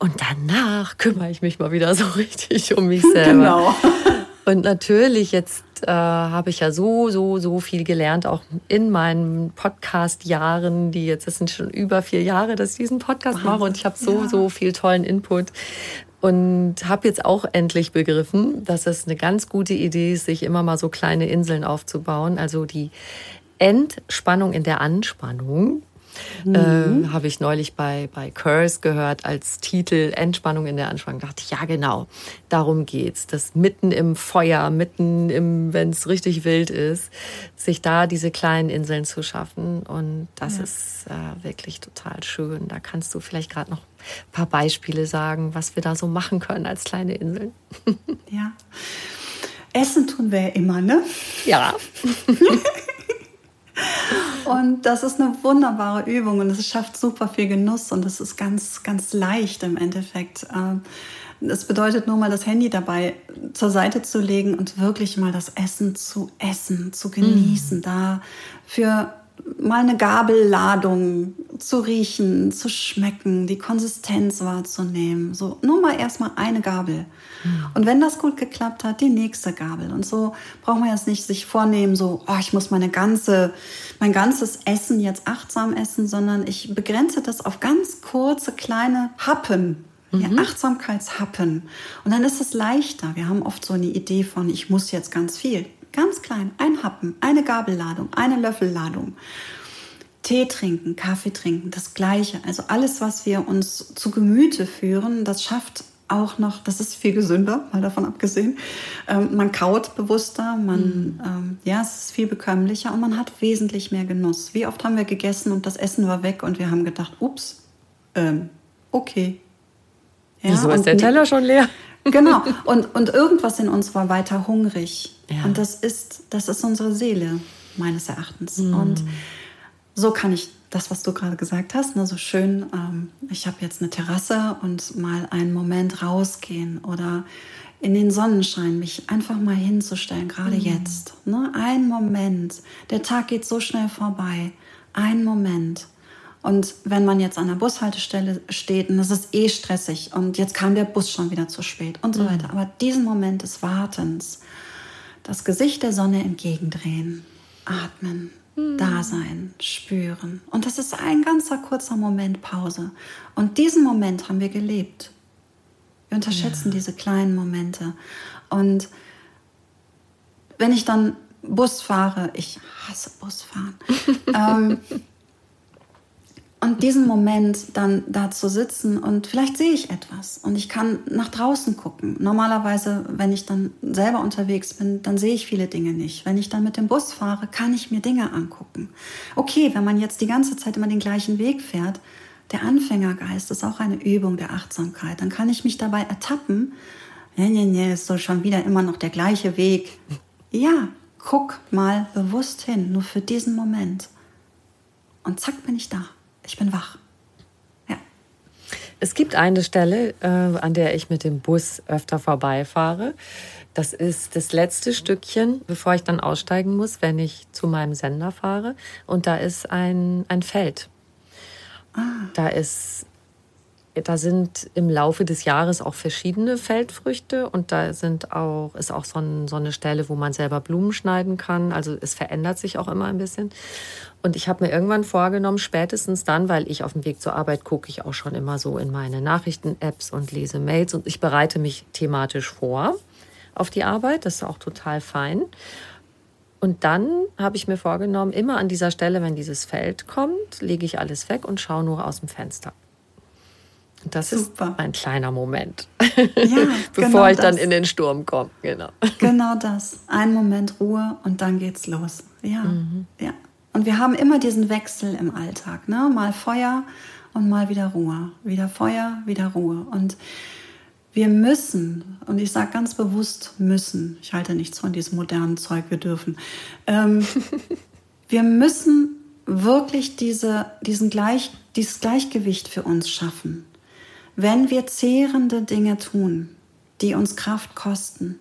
und danach kümmere ich mich mal wieder so richtig um mich selber. Genau. Und natürlich, jetzt äh, habe ich ja so, so, so viel gelernt, auch in meinen Podcast-Jahren, die jetzt, das sind schon über vier Jahre, dass ich diesen Podcast mache und ich habe so, ja. so viel tollen Input. Und habe jetzt auch endlich begriffen, dass es eine ganz gute Idee ist, sich immer mal so kleine Inseln aufzubauen. Also die Entspannung in der Anspannung Mhm. Äh, Habe ich neulich bei, bei Curse gehört als Titel Entspannung in der Anspannung. Da dachte ich, ja genau, darum geht's. Das mitten im Feuer, mitten im, wenn es richtig wild ist, sich da diese kleinen Inseln zu schaffen. Und das ja. ist äh, wirklich total schön. Da kannst du vielleicht gerade noch ein paar Beispiele sagen, was wir da so machen können als kleine Inseln. Ja. Essen tun wir ja immer, ne? Ja. Und das ist eine wunderbare Übung und es schafft super viel Genuss und es ist ganz, ganz leicht im Endeffekt. Es bedeutet nur mal das Handy dabei zur Seite zu legen und wirklich mal das Essen zu essen, zu genießen, mm. da für mal eine Gabelladung zu riechen, zu schmecken, die Konsistenz wahrzunehmen. So nur mal erstmal eine Gabel. Mhm. Und wenn das gut geklappt hat, die nächste Gabel. Und so braucht man jetzt nicht sich vornehmen, so, oh, ich muss meine ganze, mein ganzes Essen jetzt achtsam essen, sondern ich begrenze das auf ganz kurze, kleine Happen. Ja, mhm. Achtsamkeitshappen. Und dann ist es leichter. Wir haben oft so eine Idee von, ich muss jetzt ganz viel. Ganz klein, ein Happen, eine Gabelladung, eine Löffelladung. Tee trinken, Kaffee trinken, das Gleiche. Also alles, was wir uns zu Gemüte führen, das schafft auch noch, das ist viel gesünder, mal davon abgesehen. Ähm, man kaut bewusster, man, mhm. ähm, ja, es ist viel bekömmlicher und man hat wesentlich mehr Genuss. Wie oft haben wir gegessen und das Essen war weg und wir haben gedacht, ups, ähm, okay. Ja, Wieso ist der Teller schon leer? Genau. Und, und irgendwas in uns war weiter hungrig. Ja. Und das ist, das ist unsere Seele, meines Erachtens. Mhm. Und so kann ich das, was du gerade gesagt hast, ne, so schön, ähm, ich habe jetzt eine Terrasse und mal einen Moment rausgehen oder in den Sonnenschein mich einfach mal hinzustellen, gerade mhm. jetzt. Ne? Ein Moment. Der Tag geht so schnell vorbei. Ein Moment. Und wenn man jetzt an der Bushaltestelle steht und es ist eh stressig und jetzt kam der Bus schon wieder zu spät und so mhm. weiter. Aber diesen Moment des Wartens, das Gesicht der Sonne entgegendrehen, atmen, mhm. da sein, spüren. Und das ist ein ganzer kurzer Moment Pause. Und diesen Moment haben wir gelebt. Wir unterschätzen ja. diese kleinen Momente. Und wenn ich dann Bus fahre, ich hasse Busfahren. ähm, und diesen Moment dann da zu sitzen und vielleicht sehe ich etwas und ich kann nach draußen gucken. Normalerweise, wenn ich dann selber unterwegs bin, dann sehe ich viele Dinge nicht. Wenn ich dann mit dem Bus fahre, kann ich mir Dinge angucken. Okay, wenn man jetzt die ganze Zeit immer den gleichen Weg fährt, der Anfängergeist ist auch eine Übung der Achtsamkeit. Dann kann ich mich dabei ertappen. Nee, nee, nee, ist so schon wieder immer noch der gleiche Weg. Ja, guck mal bewusst hin, nur für diesen Moment. Und zack bin ich da ich bin wach. Ja. Es gibt eine Stelle, äh, an der ich mit dem Bus öfter vorbeifahre. Das ist das letzte Stückchen, bevor ich dann aussteigen muss, wenn ich zu meinem Sender fahre. Und da ist ein, ein Feld. Ah. Da ist da sind im Laufe des Jahres auch verschiedene Feldfrüchte und da sind auch, ist auch so, ein, so, eine Stelle, wo man selber Blumen schneiden kann. Also es verändert sich auch immer ein bisschen. Und ich habe mir irgendwann vorgenommen, spätestens dann, weil ich auf dem Weg zur Arbeit gucke ich auch schon immer so in meine Nachrichten-Apps und lese Mails und ich bereite mich thematisch vor auf die Arbeit. Das ist auch total fein. Und dann habe ich mir vorgenommen, immer an dieser Stelle, wenn dieses Feld kommt, lege ich alles weg und schaue nur aus dem Fenster. Das Super. ist ein kleiner Moment, ja, bevor genau ich dann das. in den Sturm komme. Genau. genau das. Ein Moment Ruhe und dann geht's los. Ja, mhm. ja. Und wir haben immer diesen Wechsel im Alltag. Ne? Mal Feuer und mal wieder Ruhe. Wieder Feuer, wieder Ruhe. Und wir müssen, und ich sage ganz bewusst müssen, ich halte nichts von diesem modernen Zeug, wir dürfen, ähm, wir müssen wirklich diese, diesen Gleich, dieses Gleichgewicht für uns schaffen. Wenn wir zehrende Dinge tun, die uns Kraft kosten,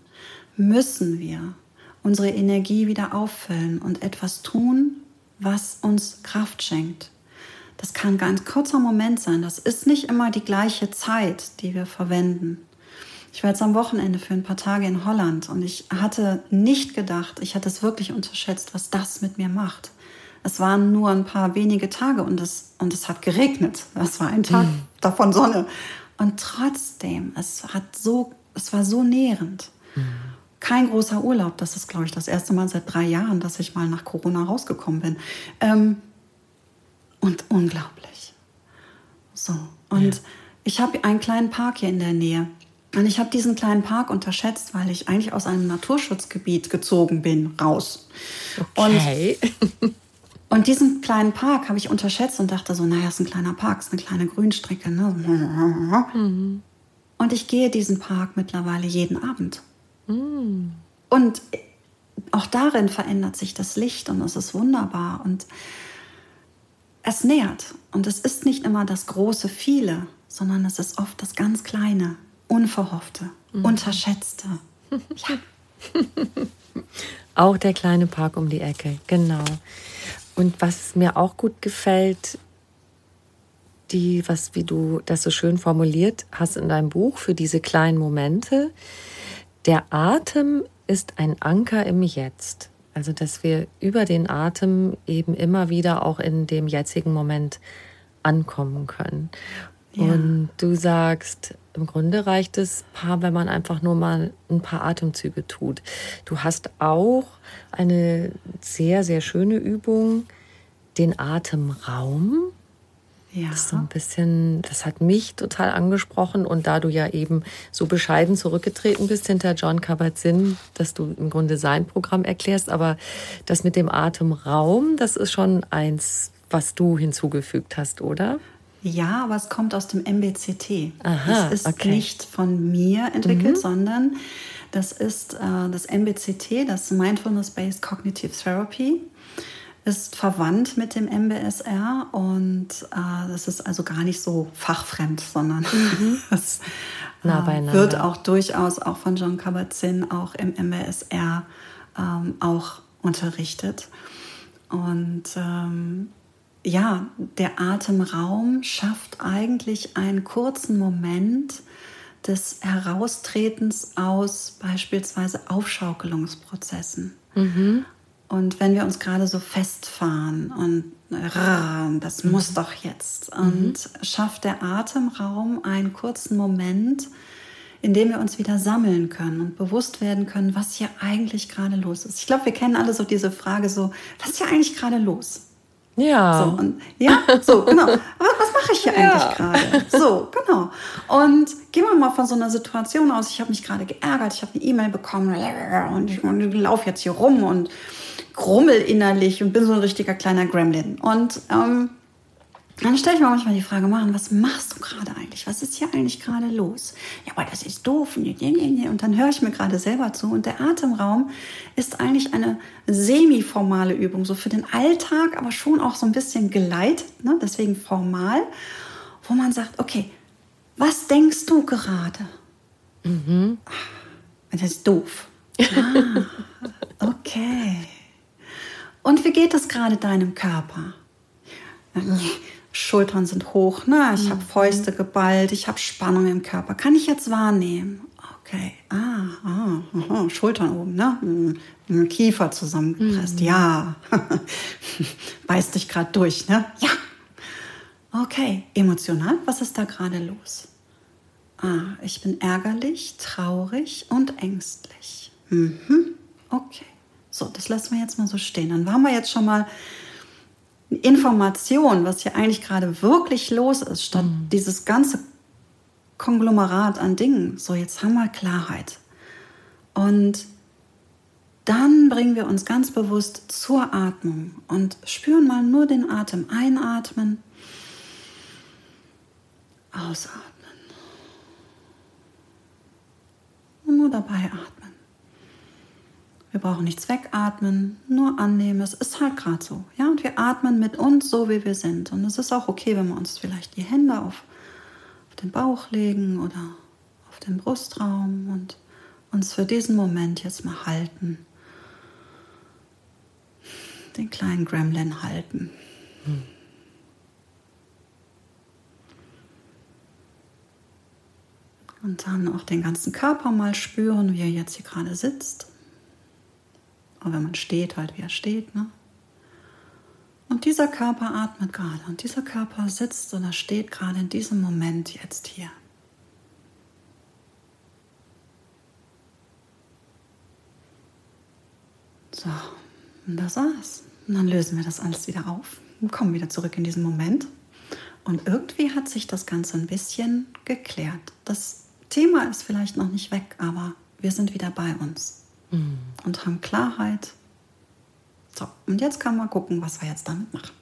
müssen wir unsere Energie wieder auffüllen und etwas tun, was uns Kraft schenkt. Das kann ein ganz kurzer Moment sein. Das ist nicht immer die gleiche Zeit, die wir verwenden. Ich war jetzt am Wochenende für ein paar Tage in Holland und ich hatte nicht gedacht, ich hatte es wirklich unterschätzt, was das mit mir macht. Es waren nur ein paar wenige Tage und es, und es hat geregnet. Das war ein Tag mhm. davon Sonne. Und trotzdem, es hat so, es war so nährend. Mhm kein großer Urlaub. Das ist, glaube ich, das erste Mal seit drei Jahren, dass ich mal nach Corona rausgekommen bin. Ähm, und unglaublich. So. Und ja. ich habe einen kleinen Park hier in der Nähe. Und ich habe diesen kleinen Park unterschätzt, weil ich eigentlich aus einem Naturschutzgebiet gezogen bin, raus. Okay. Und, und diesen kleinen Park habe ich unterschätzt und dachte so, naja, ist ein kleiner Park, ist eine kleine Grünstrecke. Ne? Mhm. Und ich gehe diesen Park mittlerweile jeden Abend. Mm. Und auch darin verändert sich das Licht und es ist wunderbar und es nährt. Und es ist nicht immer das große Viele, sondern es ist oft das ganz Kleine, Unverhoffte, mhm. Unterschätzte. Ja. auch der kleine Park um die Ecke, genau. Und was mir auch gut gefällt, die, was, wie du das so schön formuliert hast in deinem Buch, für diese kleinen Momente, der Atem ist ein Anker im Jetzt. Also, dass wir über den Atem eben immer wieder auch in dem jetzigen Moment ankommen können. Ja. Und du sagst, im Grunde reicht es, wenn man einfach nur mal ein paar Atemzüge tut. Du hast auch eine sehr, sehr schöne Übung, den Atemraum. Ja. Das ist so ein bisschen, das hat mich total angesprochen und da du ja eben so bescheiden zurückgetreten bist hinter John Kabat-Zinn, dass du im Grunde sein Programm erklärst, aber das mit dem Atemraum, das ist schon eins, was du hinzugefügt hast, oder? Ja, aber es kommt aus dem MBCT. Aha, das ist okay. nicht von mir entwickelt, mhm. sondern das ist äh, das MBCT, das Mindfulness-Based Cognitive Therapy ist verwandt mit dem MBSR und äh, das ist also gar nicht so fachfremd, sondern mhm. es äh, wird auch durchaus auch von John Kabat-Zinn auch im MBSR ähm, auch unterrichtet. Und ähm, ja, der Atemraum schafft eigentlich einen kurzen Moment des Heraustretens aus beispielsweise Aufschaukelungsprozessen. Mhm. Und wenn wir uns gerade so festfahren und das mhm. muss doch jetzt, und mhm. schafft der Atemraum einen kurzen Moment, in dem wir uns wieder sammeln können und bewusst werden können, was hier eigentlich gerade los ist. Ich glaube, wir kennen alle so diese Frage so, was ist hier eigentlich gerade los? Ja. So, und, ja, so, genau. Was, was mache ich hier eigentlich gerade? So, genau. Und gehen wir mal von so einer Situation aus. Ich habe mich gerade geärgert, ich habe eine E-Mail bekommen und ich, und ich laufe jetzt hier rum und grummel innerlich und bin so ein richtiger kleiner Gremlin. Und ähm, dann stelle ich mir manchmal die Frage, Maren, was machst du gerade eigentlich? Was ist hier eigentlich gerade los? Ja, aber das ist doof. Und dann höre ich mir gerade selber zu. Und der Atemraum ist eigentlich eine semi-formale Übung, so für den Alltag, aber schon auch so ein bisschen geleitet, ne? deswegen formal, wo man sagt, okay, was denkst du gerade? Mhm. Das ist doof. Ah, okay. Und wie geht es gerade deinem Körper? Schultern sind hoch, ne? ich habe Fäuste geballt, ich habe Spannung im Körper. Kann ich jetzt wahrnehmen? Okay, ah, ah aha. Schultern oben, ne? Hm, Kiefer zusammengepresst, mhm. ja. Beißt dich gerade durch, ne? Ja. Okay, emotional, was ist da gerade los? Ah, ich bin ärgerlich, traurig und ängstlich. Mhm. Okay, so, das lassen wir jetzt mal so stehen. Dann waren wir jetzt schon mal Information, was hier eigentlich gerade wirklich los ist, statt mhm. dieses ganze Konglomerat an Dingen. So, jetzt haben wir Klarheit. Und dann bringen wir uns ganz bewusst zur Atmung und spüren mal nur den Atem. Einatmen, ausatmen. Und nur dabei atmen. Wir brauchen nichts wegatmen, nur annehmen. Es ist halt gerade so. Ja, und wir atmen mit uns so, wie wir sind. Und es ist auch okay, wenn wir uns vielleicht die Hände auf, auf den Bauch legen oder auf den Brustraum und uns für diesen Moment jetzt mal halten. Den kleinen Gremlin halten. Hm. Und dann auch den ganzen Körper mal spüren, wie er jetzt hier gerade sitzt. Aber wenn man steht, halt wie er steht. Ne? Und dieser Körper atmet gerade und dieser Körper sitzt oder steht gerade in diesem Moment jetzt hier. So, und das war's. Und dann lösen wir das alles wieder auf und kommen wieder zurück in diesen Moment. Und irgendwie hat sich das Ganze ein bisschen geklärt. Das Thema ist vielleicht noch nicht weg, aber wir sind wieder bei uns mhm. und haben Klarheit. So, und jetzt kann man gucken, was wir jetzt damit machen.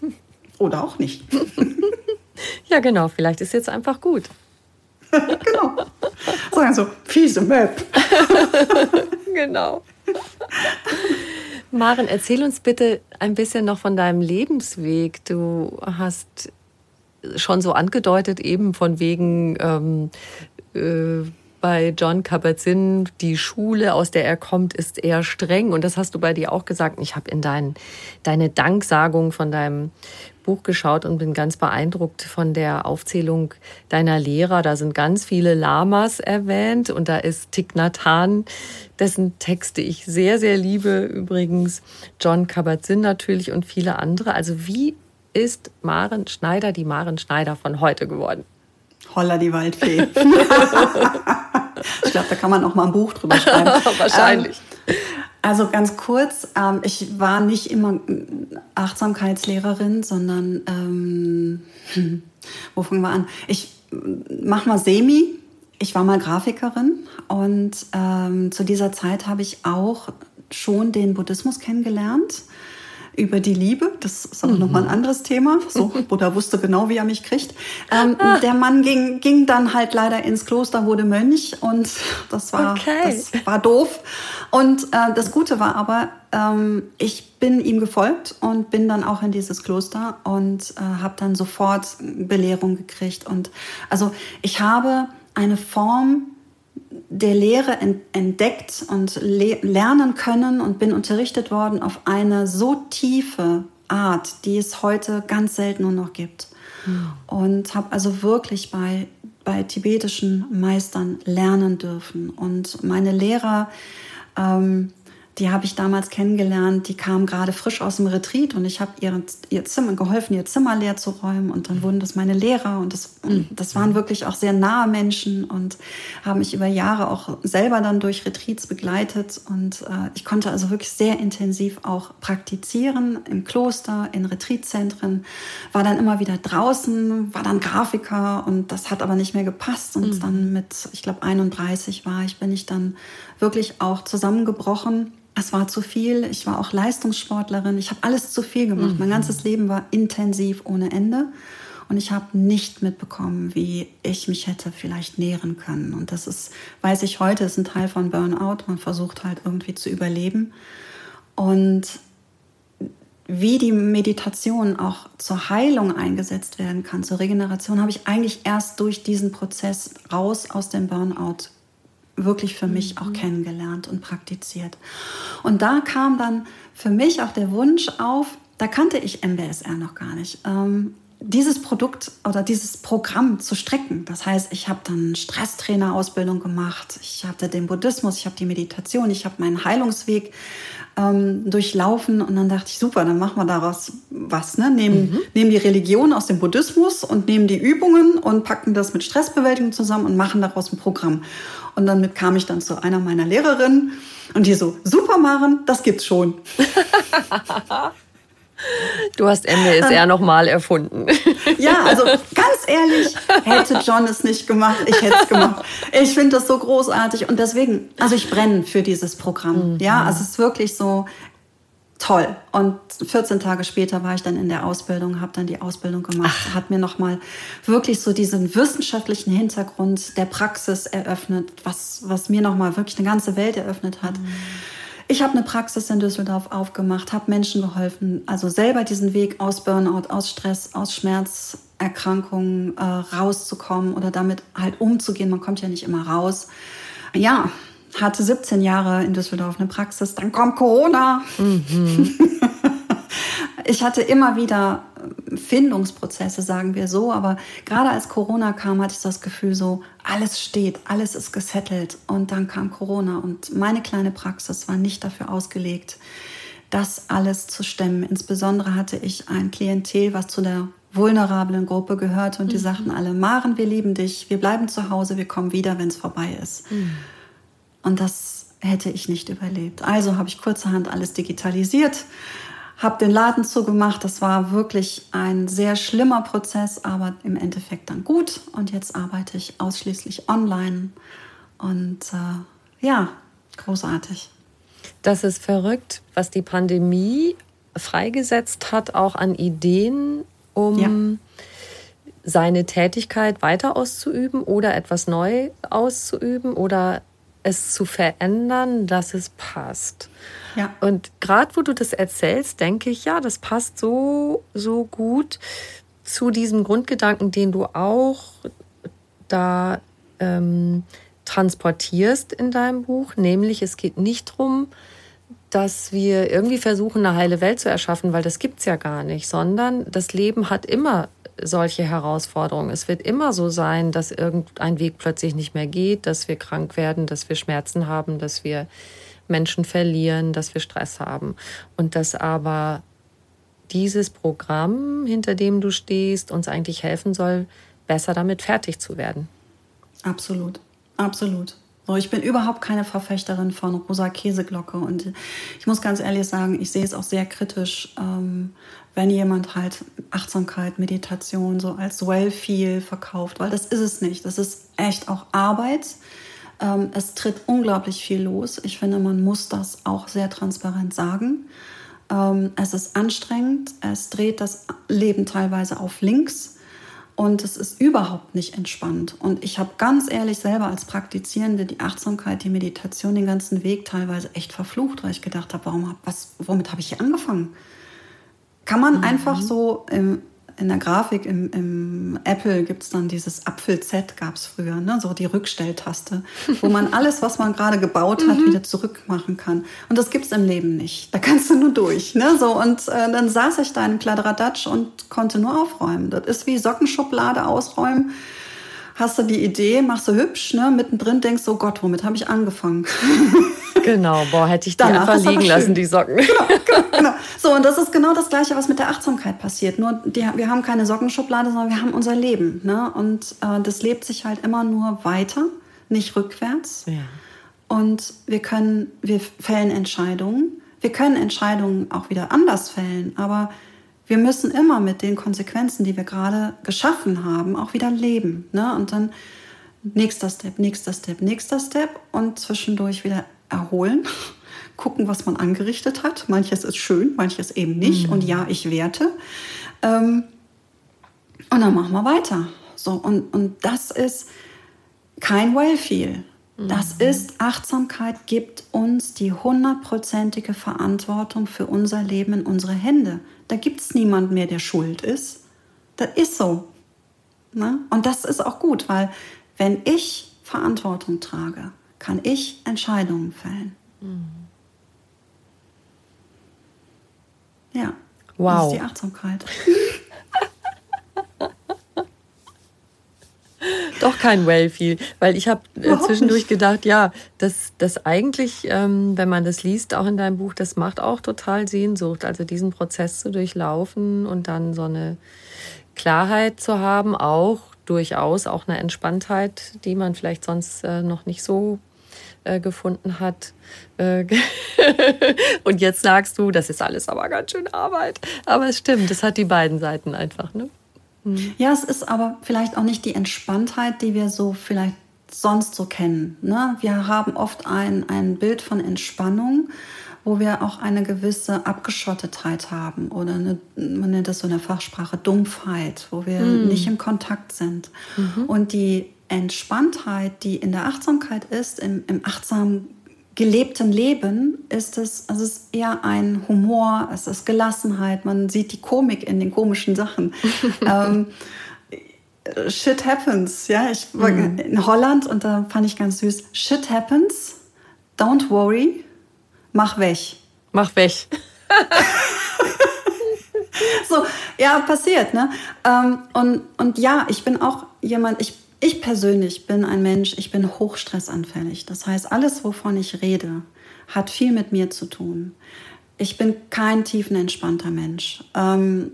Oder auch nicht. ja, genau, vielleicht ist jetzt einfach gut. genau. Sagen so, fiese Map. genau. Maren, erzähl uns bitte ein bisschen noch von deinem Lebensweg. Du hast schon so angedeutet, eben von wegen ähm, äh, bei John Kabat-Zinn, die Schule, aus der er kommt, ist eher streng. Und das hast du bei dir auch gesagt. Ich habe in dein, deine Danksagung von deinem Buch geschaut und bin ganz beeindruckt von der Aufzählung deiner Lehrer. Da sind ganz viele Lamas erwähnt und da ist Thich Nhat Hanh, dessen Texte ich sehr, sehr liebe übrigens, John Kabat-Zinn natürlich und viele andere. Also wie ist Maren Schneider die Maren Schneider von heute geworden? Holla die Waldfee. ich glaube, da kann man auch mal ein Buch drüber schreiben. Wahrscheinlich. Ähm, also ganz kurz, ähm, ich war nicht immer Achtsamkeitslehrerin, sondern ähm, hm, wo fangen wir an? Ich mache mal Semi. Ich war mal Grafikerin und ähm, zu dieser Zeit habe ich auch schon den Buddhismus kennengelernt über die Liebe. Das ist aber mhm. nochmal ein anderes Thema. So, Buddha wusste genau, wie er mich kriegt. Ähm, ah. Der Mann ging, ging dann halt leider ins Kloster, wurde Mönch und das war, okay. das war doof. Und äh, das Gute war aber, ähm, ich bin ihm gefolgt und bin dann auch in dieses Kloster und äh, habe dann sofort Belehrung gekriegt. Und also ich habe eine Form der Lehre entdeckt und le lernen können und bin unterrichtet worden auf eine so tiefe Art, die es heute ganz selten nur noch gibt. Mhm. Und habe also wirklich bei, bei tibetischen Meistern lernen dürfen. Und meine Lehrer, ähm, die habe ich damals kennengelernt, die kam gerade frisch aus dem Retreat und ich habe ihr, ihr Zimmer geholfen, ihr Zimmer leer zu räumen. Und dann wurden das meine Lehrer und das, und mhm. das waren wirklich auch sehr nahe Menschen und haben mich über Jahre auch selber dann durch Retreats begleitet. Und äh, ich konnte also wirklich sehr intensiv auch praktizieren im Kloster, in Retreatzentren, war dann immer wieder draußen, war dann Grafiker und das hat aber nicht mehr gepasst. Und mhm. dann mit, ich glaube 31 war ich, bin ich dann wirklich auch zusammengebrochen es war zu viel. Ich war auch Leistungssportlerin. Ich habe alles zu viel gemacht. Mhm. Mein ganzes Leben war intensiv ohne Ende. Und ich habe nicht mitbekommen, wie ich mich hätte vielleicht nähren können. Und das ist, weiß ich heute, ist ein Teil von Burnout. Man versucht halt irgendwie zu überleben. Und wie die Meditation auch zur Heilung eingesetzt werden kann, zur Regeneration, habe ich eigentlich erst durch diesen Prozess raus aus dem Burnout wirklich für mich auch mhm. kennengelernt und praktiziert. Und da kam dann für mich auch der Wunsch auf, da kannte ich MBSR noch gar nicht. Ähm, dieses Produkt oder dieses Programm zu strecken. Das heißt, ich habe dann Stresstrainer-Ausbildung gemacht, ich hatte den Buddhismus, ich habe die Meditation, ich habe meinen Heilungsweg ähm, durchlaufen und dann dachte ich, super, dann machen wir daraus was. Ne? Nehmen, mhm. nehmen die Religion aus dem Buddhismus und nehmen die Übungen und packen das mit Stressbewältigung zusammen und machen daraus ein Programm. Und damit kam ich dann zu einer meiner Lehrerinnen und die so, super Maren, das gibt's schon. Du hast MBSR nochmal erfunden. Ja, also ganz ehrlich, hätte John es nicht gemacht, ich hätte es gemacht. Ich finde das so großartig und deswegen, also ich brenne für dieses Programm. Mhm. Ja, also es ist wirklich so toll. Und 14 Tage später war ich dann in der Ausbildung, habe dann die Ausbildung gemacht, Ach. hat mir nochmal wirklich so diesen wissenschaftlichen Hintergrund der Praxis eröffnet, was, was mir nochmal wirklich eine ganze Welt eröffnet hat. Mhm ich habe eine Praxis in Düsseldorf aufgemacht, habe Menschen geholfen, also selber diesen Weg aus Burnout, aus Stress, aus Schmerzerkrankungen äh, rauszukommen oder damit halt umzugehen. Man kommt ja nicht immer raus. Ja, hatte 17 Jahre in Düsseldorf eine Praxis, dann kommt Corona. Mhm. ich hatte immer wieder Findungsprozesse, sagen wir so. Aber gerade als Corona kam, hatte ich das Gefühl so, alles steht, alles ist gesettelt. Und dann kam Corona und meine kleine Praxis war nicht dafür ausgelegt, das alles zu stemmen. Insbesondere hatte ich ein Klientel, was zu der vulnerablen Gruppe gehört und die mhm. sagten alle, Maren, wir lieben dich, wir bleiben zu Hause, wir kommen wieder, wenn es vorbei ist. Mhm. Und das hätte ich nicht überlebt. Also habe ich kurzerhand alles digitalisiert, habe den Laden zugemacht. Das war wirklich ein sehr schlimmer Prozess, aber im Endeffekt dann gut. Und jetzt arbeite ich ausschließlich online. Und äh, ja, großartig. Das ist verrückt, was die Pandemie freigesetzt hat, auch an Ideen, um ja. seine Tätigkeit weiter auszuüben oder etwas neu auszuüben oder es zu verändern, dass es passt. Ja. Und gerade wo du das erzählst, denke ich, ja, das passt so, so gut zu diesem Grundgedanken, den du auch da ähm, transportierst in deinem Buch, nämlich es geht nicht darum, dass wir irgendwie versuchen, eine heile Welt zu erschaffen, weil das gibt es ja gar nicht, sondern das Leben hat immer solche Herausforderungen. Es wird immer so sein, dass irgendein Weg plötzlich nicht mehr geht, dass wir krank werden, dass wir Schmerzen haben, dass wir Menschen verlieren, dass wir Stress haben. Und dass aber dieses Programm, hinter dem du stehst, uns eigentlich helfen soll, besser damit fertig zu werden. Absolut, absolut. So, ich bin überhaupt keine Verfechterin von rosa Käseglocke und ich muss ganz ehrlich sagen, ich sehe es auch sehr kritisch, ähm, wenn jemand halt Achtsamkeit, Meditation so als well feel verkauft, weil das ist es nicht. Das ist echt auch Arbeit. Ähm, es tritt unglaublich viel los. Ich finde, man muss das auch sehr transparent sagen. Ähm, es ist anstrengend, es dreht das Leben teilweise auf links und es ist überhaupt nicht entspannt. Und ich habe ganz ehrlich selber als Praktizierende die Achtsamkeit, die Meditation, den ganzen Weg teilweise echt verflucht, weil ich gedacht habe, warum, was, womit habe ich hier angefangen? Kann man mhm. einfach so im in der Grafik im, im Apple gibt es dann dieses Apfel-Z, gab es früher, ne? so die Rückstelltaste, wo man alles, was man gerade gebaut hat, mhm. wieder zurückmachen kann. Und das gibt es im Leben nicht. Da kannst du nur durch. Ne? So, und äh, dann saß ich da in Kladderadatsch und konnte nur aufräumen. Das ist wie Sockenschublade ausräumen. Hast du die Idee, machst du hübsch, ne? mittendrin denkst du, oh Gott, womit habe ich angefangen? Genau, boah, hätte ich die Danach einfach liegen lassen, die Socken. Genau, genau, genau. So, und das ist genau das Gleiche, was mit der Achtsamkeit passiert. Nur die, wir haben keine Sockenschublade, sondern wir haben unser Leben. Ne? Und äh, das lebt sich halt immer nur weiter, nicht rückwärts. Ja. Und wir können, wir fällen Entscheidungen. Wir können Entscheidungen auch wieder anders fällen, aber wir müssen immer mit den Konsequenzen, die wir gerade geschaffen haben, auch wieder leben. Ne? Und dann nächster Step, nächster Step, nächster Step und zwischendurch wieder erholen, gucken, was man angerichtet hat. Manches ist schön, manches eben nicht. Mhm. Und ja, ich werte. Ähm, und dann machen wir weiter. So, und, und das ist kein Wellfeel. Das mhm. ist Achtsamkeit, gibt uns die hundertprozentige Verantwortung für unser Leben in unsere Hände. Da gibt es niemand mehr, der schuld ist. Das ist so. Ne? Und das ist auch gut, weil wenn ich Verantwortung trage, kann ich Entscheidungen fällen. Mhm. Ja. Wow. Das ist die Achtsamkeit. Doch kein Wellfeel, weil ich habe äh, zwischendurch nicht. gedacht, ja, das, das eigentlich, ähm, wenn man das liest, auch in deinem Buch, das macht auch total Sehnsucht, also diesen Prozess zu durchlaufen und dann so eine Klarheit zu haben, auch durchaus auch eine Entspanntheit, die man vielleicht sonst äh, noch nicht so äh, gefunden hat. Äh, und jetzt sagst du, das ist alles aber ganz schön Arbeit. Aber es stimmt, es hat die beiden Seiten einfach. Ne? Mhm. Ja, es ist aber vielleicht auch nicht die Entspanntheit, die wir so vielleicht sonst so kennen. Ne? Wir haben oft ein, ein Bild von Entspannung, wo wir auch eine gewisse Abgeschottetheit haben oder eine, man nennt das so in der Fachsprache Dumpfheit, wo wir mhm. nicht im Kontakt sind. Mhm. Und die Entspanntheit, die in der Achtsamkeit ist, im, im achtsamen gelebten Leben ist es, es ist eher ein Humor, es ist Gelassenheit, man sieht die Komik in den komischen Sachen. ähm, shit happens, ja. Ich war mhm. in Holland und da fand ich ganz süß. Shit happens, don't worry, mach weg. Mach weg. so, ja, passiert, ne? Ähm, und, und ja, ich bin auch jemand, ich ich persönlich bin ein Mensch, ich bin hochstressanfällig. Das heißt, alles, wovon ich rede, hat viel mit mir zu tun. Ich bin kein tiefenentspannter Mensch. Ähm,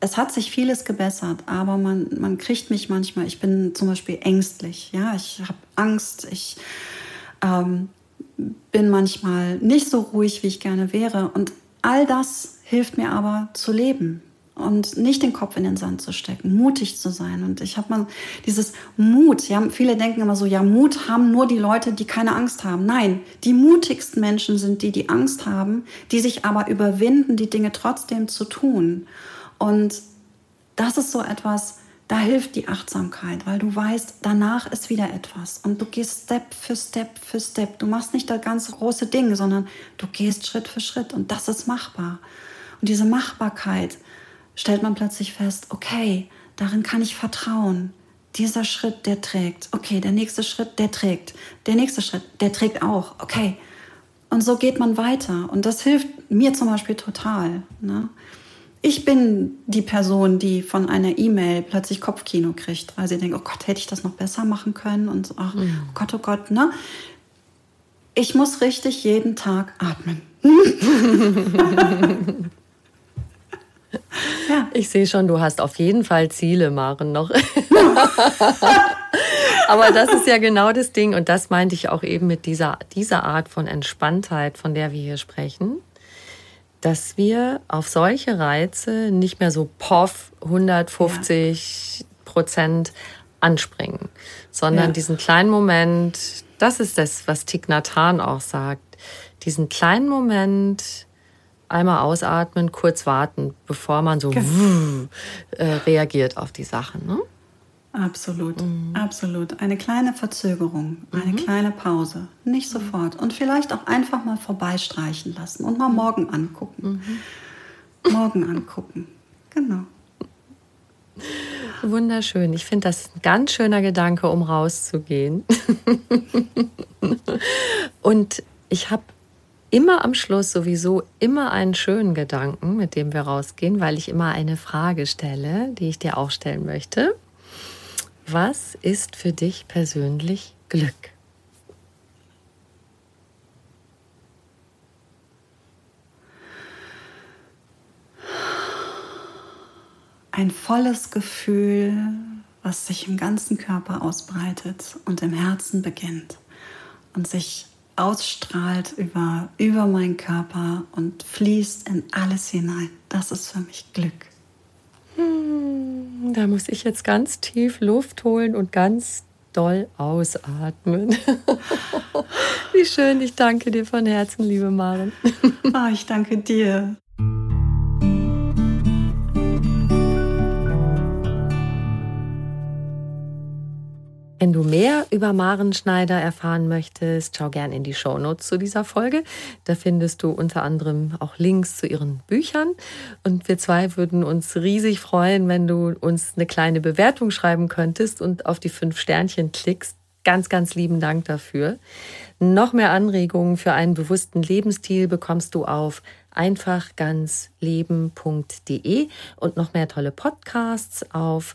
es hat sich vieles gebessert, aber man, man kriegt mich manchmal, ich bin zum Beispiel ängstlich, ja, ich habe Angst, ich ähm, bin manchmal nicht so ruhig, wie ich gerne wäre. Und all das hilft mir aber zu leben und nicht den Kopf in den Sand zu stecken, mutig zu sein. Und ich habe mal dieses Mut, ja, viele denken immer so, ja, Mut haben nur die Leute, die keine Angst haben. Nein, die mutigsten Menschen sind die, die Angst haben, die sich aber überwinden, die Dinge trotzdem zu tun. Und das ist so etwas, da hilft die Achtsamkeit, weil du weißt, danach ist wieder etwas. Und du gehst Step für Step für Step. Du machst nicht das ganze große Ding, sondern du gehst Schritt für Schritt. Und das ist machbar. Und diese Machbarkeit, stellt man plötzlich fest, okay, darin kann ich vertrauen. Dieser Schritt, der trägt. Okay, der nächste Schritt, der trägt. Der nächste Schritt, der trägt auch. Okay. Und so geht man weiter. Und das hilft mir zum Beispiel total. Ne? Ich bin die Person, die von einer E-Mail plötzlich Kopfkino kriegt, weil sie denkt, oh Gott, hätte ich das noch besser machen können? Und so, ach, mhm. oh Gott, oh Gott, ne? Ich muss richtig jeden Tag atmen. Ja. Ich sehe schon, du hast auf jeden Fall Ziele, Maren, noch. Aber das ist ja genau das Ding. Und das meinte ich auch eben mit dieser, dieser Art von Entspanntheit, von der wir hier sprechen. Dass wir auf solche Reize nicht mehr so poff 150 ja. Prozent anspringen, sondern ja. diesen kleinen Moment, das ist das, was Thich Nhat Hanh auch sagt, diesen kleinen Moment, einmal ausatmen, kurz warten, bevor man so genau. äh, reagiert auf die Sachen. Ne? Absolut, mhm. absolut. Eine kleine Verzögerung, eine mhm. kleine Pause, nicht sofort. Und vielleicht auch einfach mal vorbeistreichen lassen und mal mhm. morgen angucken. Mhm. Morgen angucken, genau. Wunderschön. Ich finde das ein ganz schöner Gedanke, um rauszugehen. und ich habe immer am Schluss sowieso immer einen schönen Gedanken, mit dem wir rausgehen, weil ich immer eine Frage stelle, die ich dir auch stellen möchte. Was ist für dich persönlich Glück? Ein volles Gefühl, was sich im ganzen Körper ausbreitet und im Herzen beginnt und sich ausstrahlt über, über meinen Körper und fließt in alles hinein. Das ist für mich Glück. Hm, da muss ich jetzt ganz tief Luft holen und ganz doll ausatmen. Wie schön, ich danke dir von Herzen, liebe Maren. oh, ich danke dir. Wenn du mehr über Maren Schneider erfahren möchtest, schau gern in die Shownotes zu dieser Folge. Da findest du unter anderem auch Links zu ihren Büchern. Und wir zwei würden uns riesig freuen, wenn du uns eine kleine Bewertung schreiben könntest und auf die fünf Sternchen klickst. Ganz, ganz lieben Dank dafür. Noch mehr Anregungen für einen bewussten Lebensstil bekommst du auf einfachganzleben.de und noch mehr tolle Podcasts auf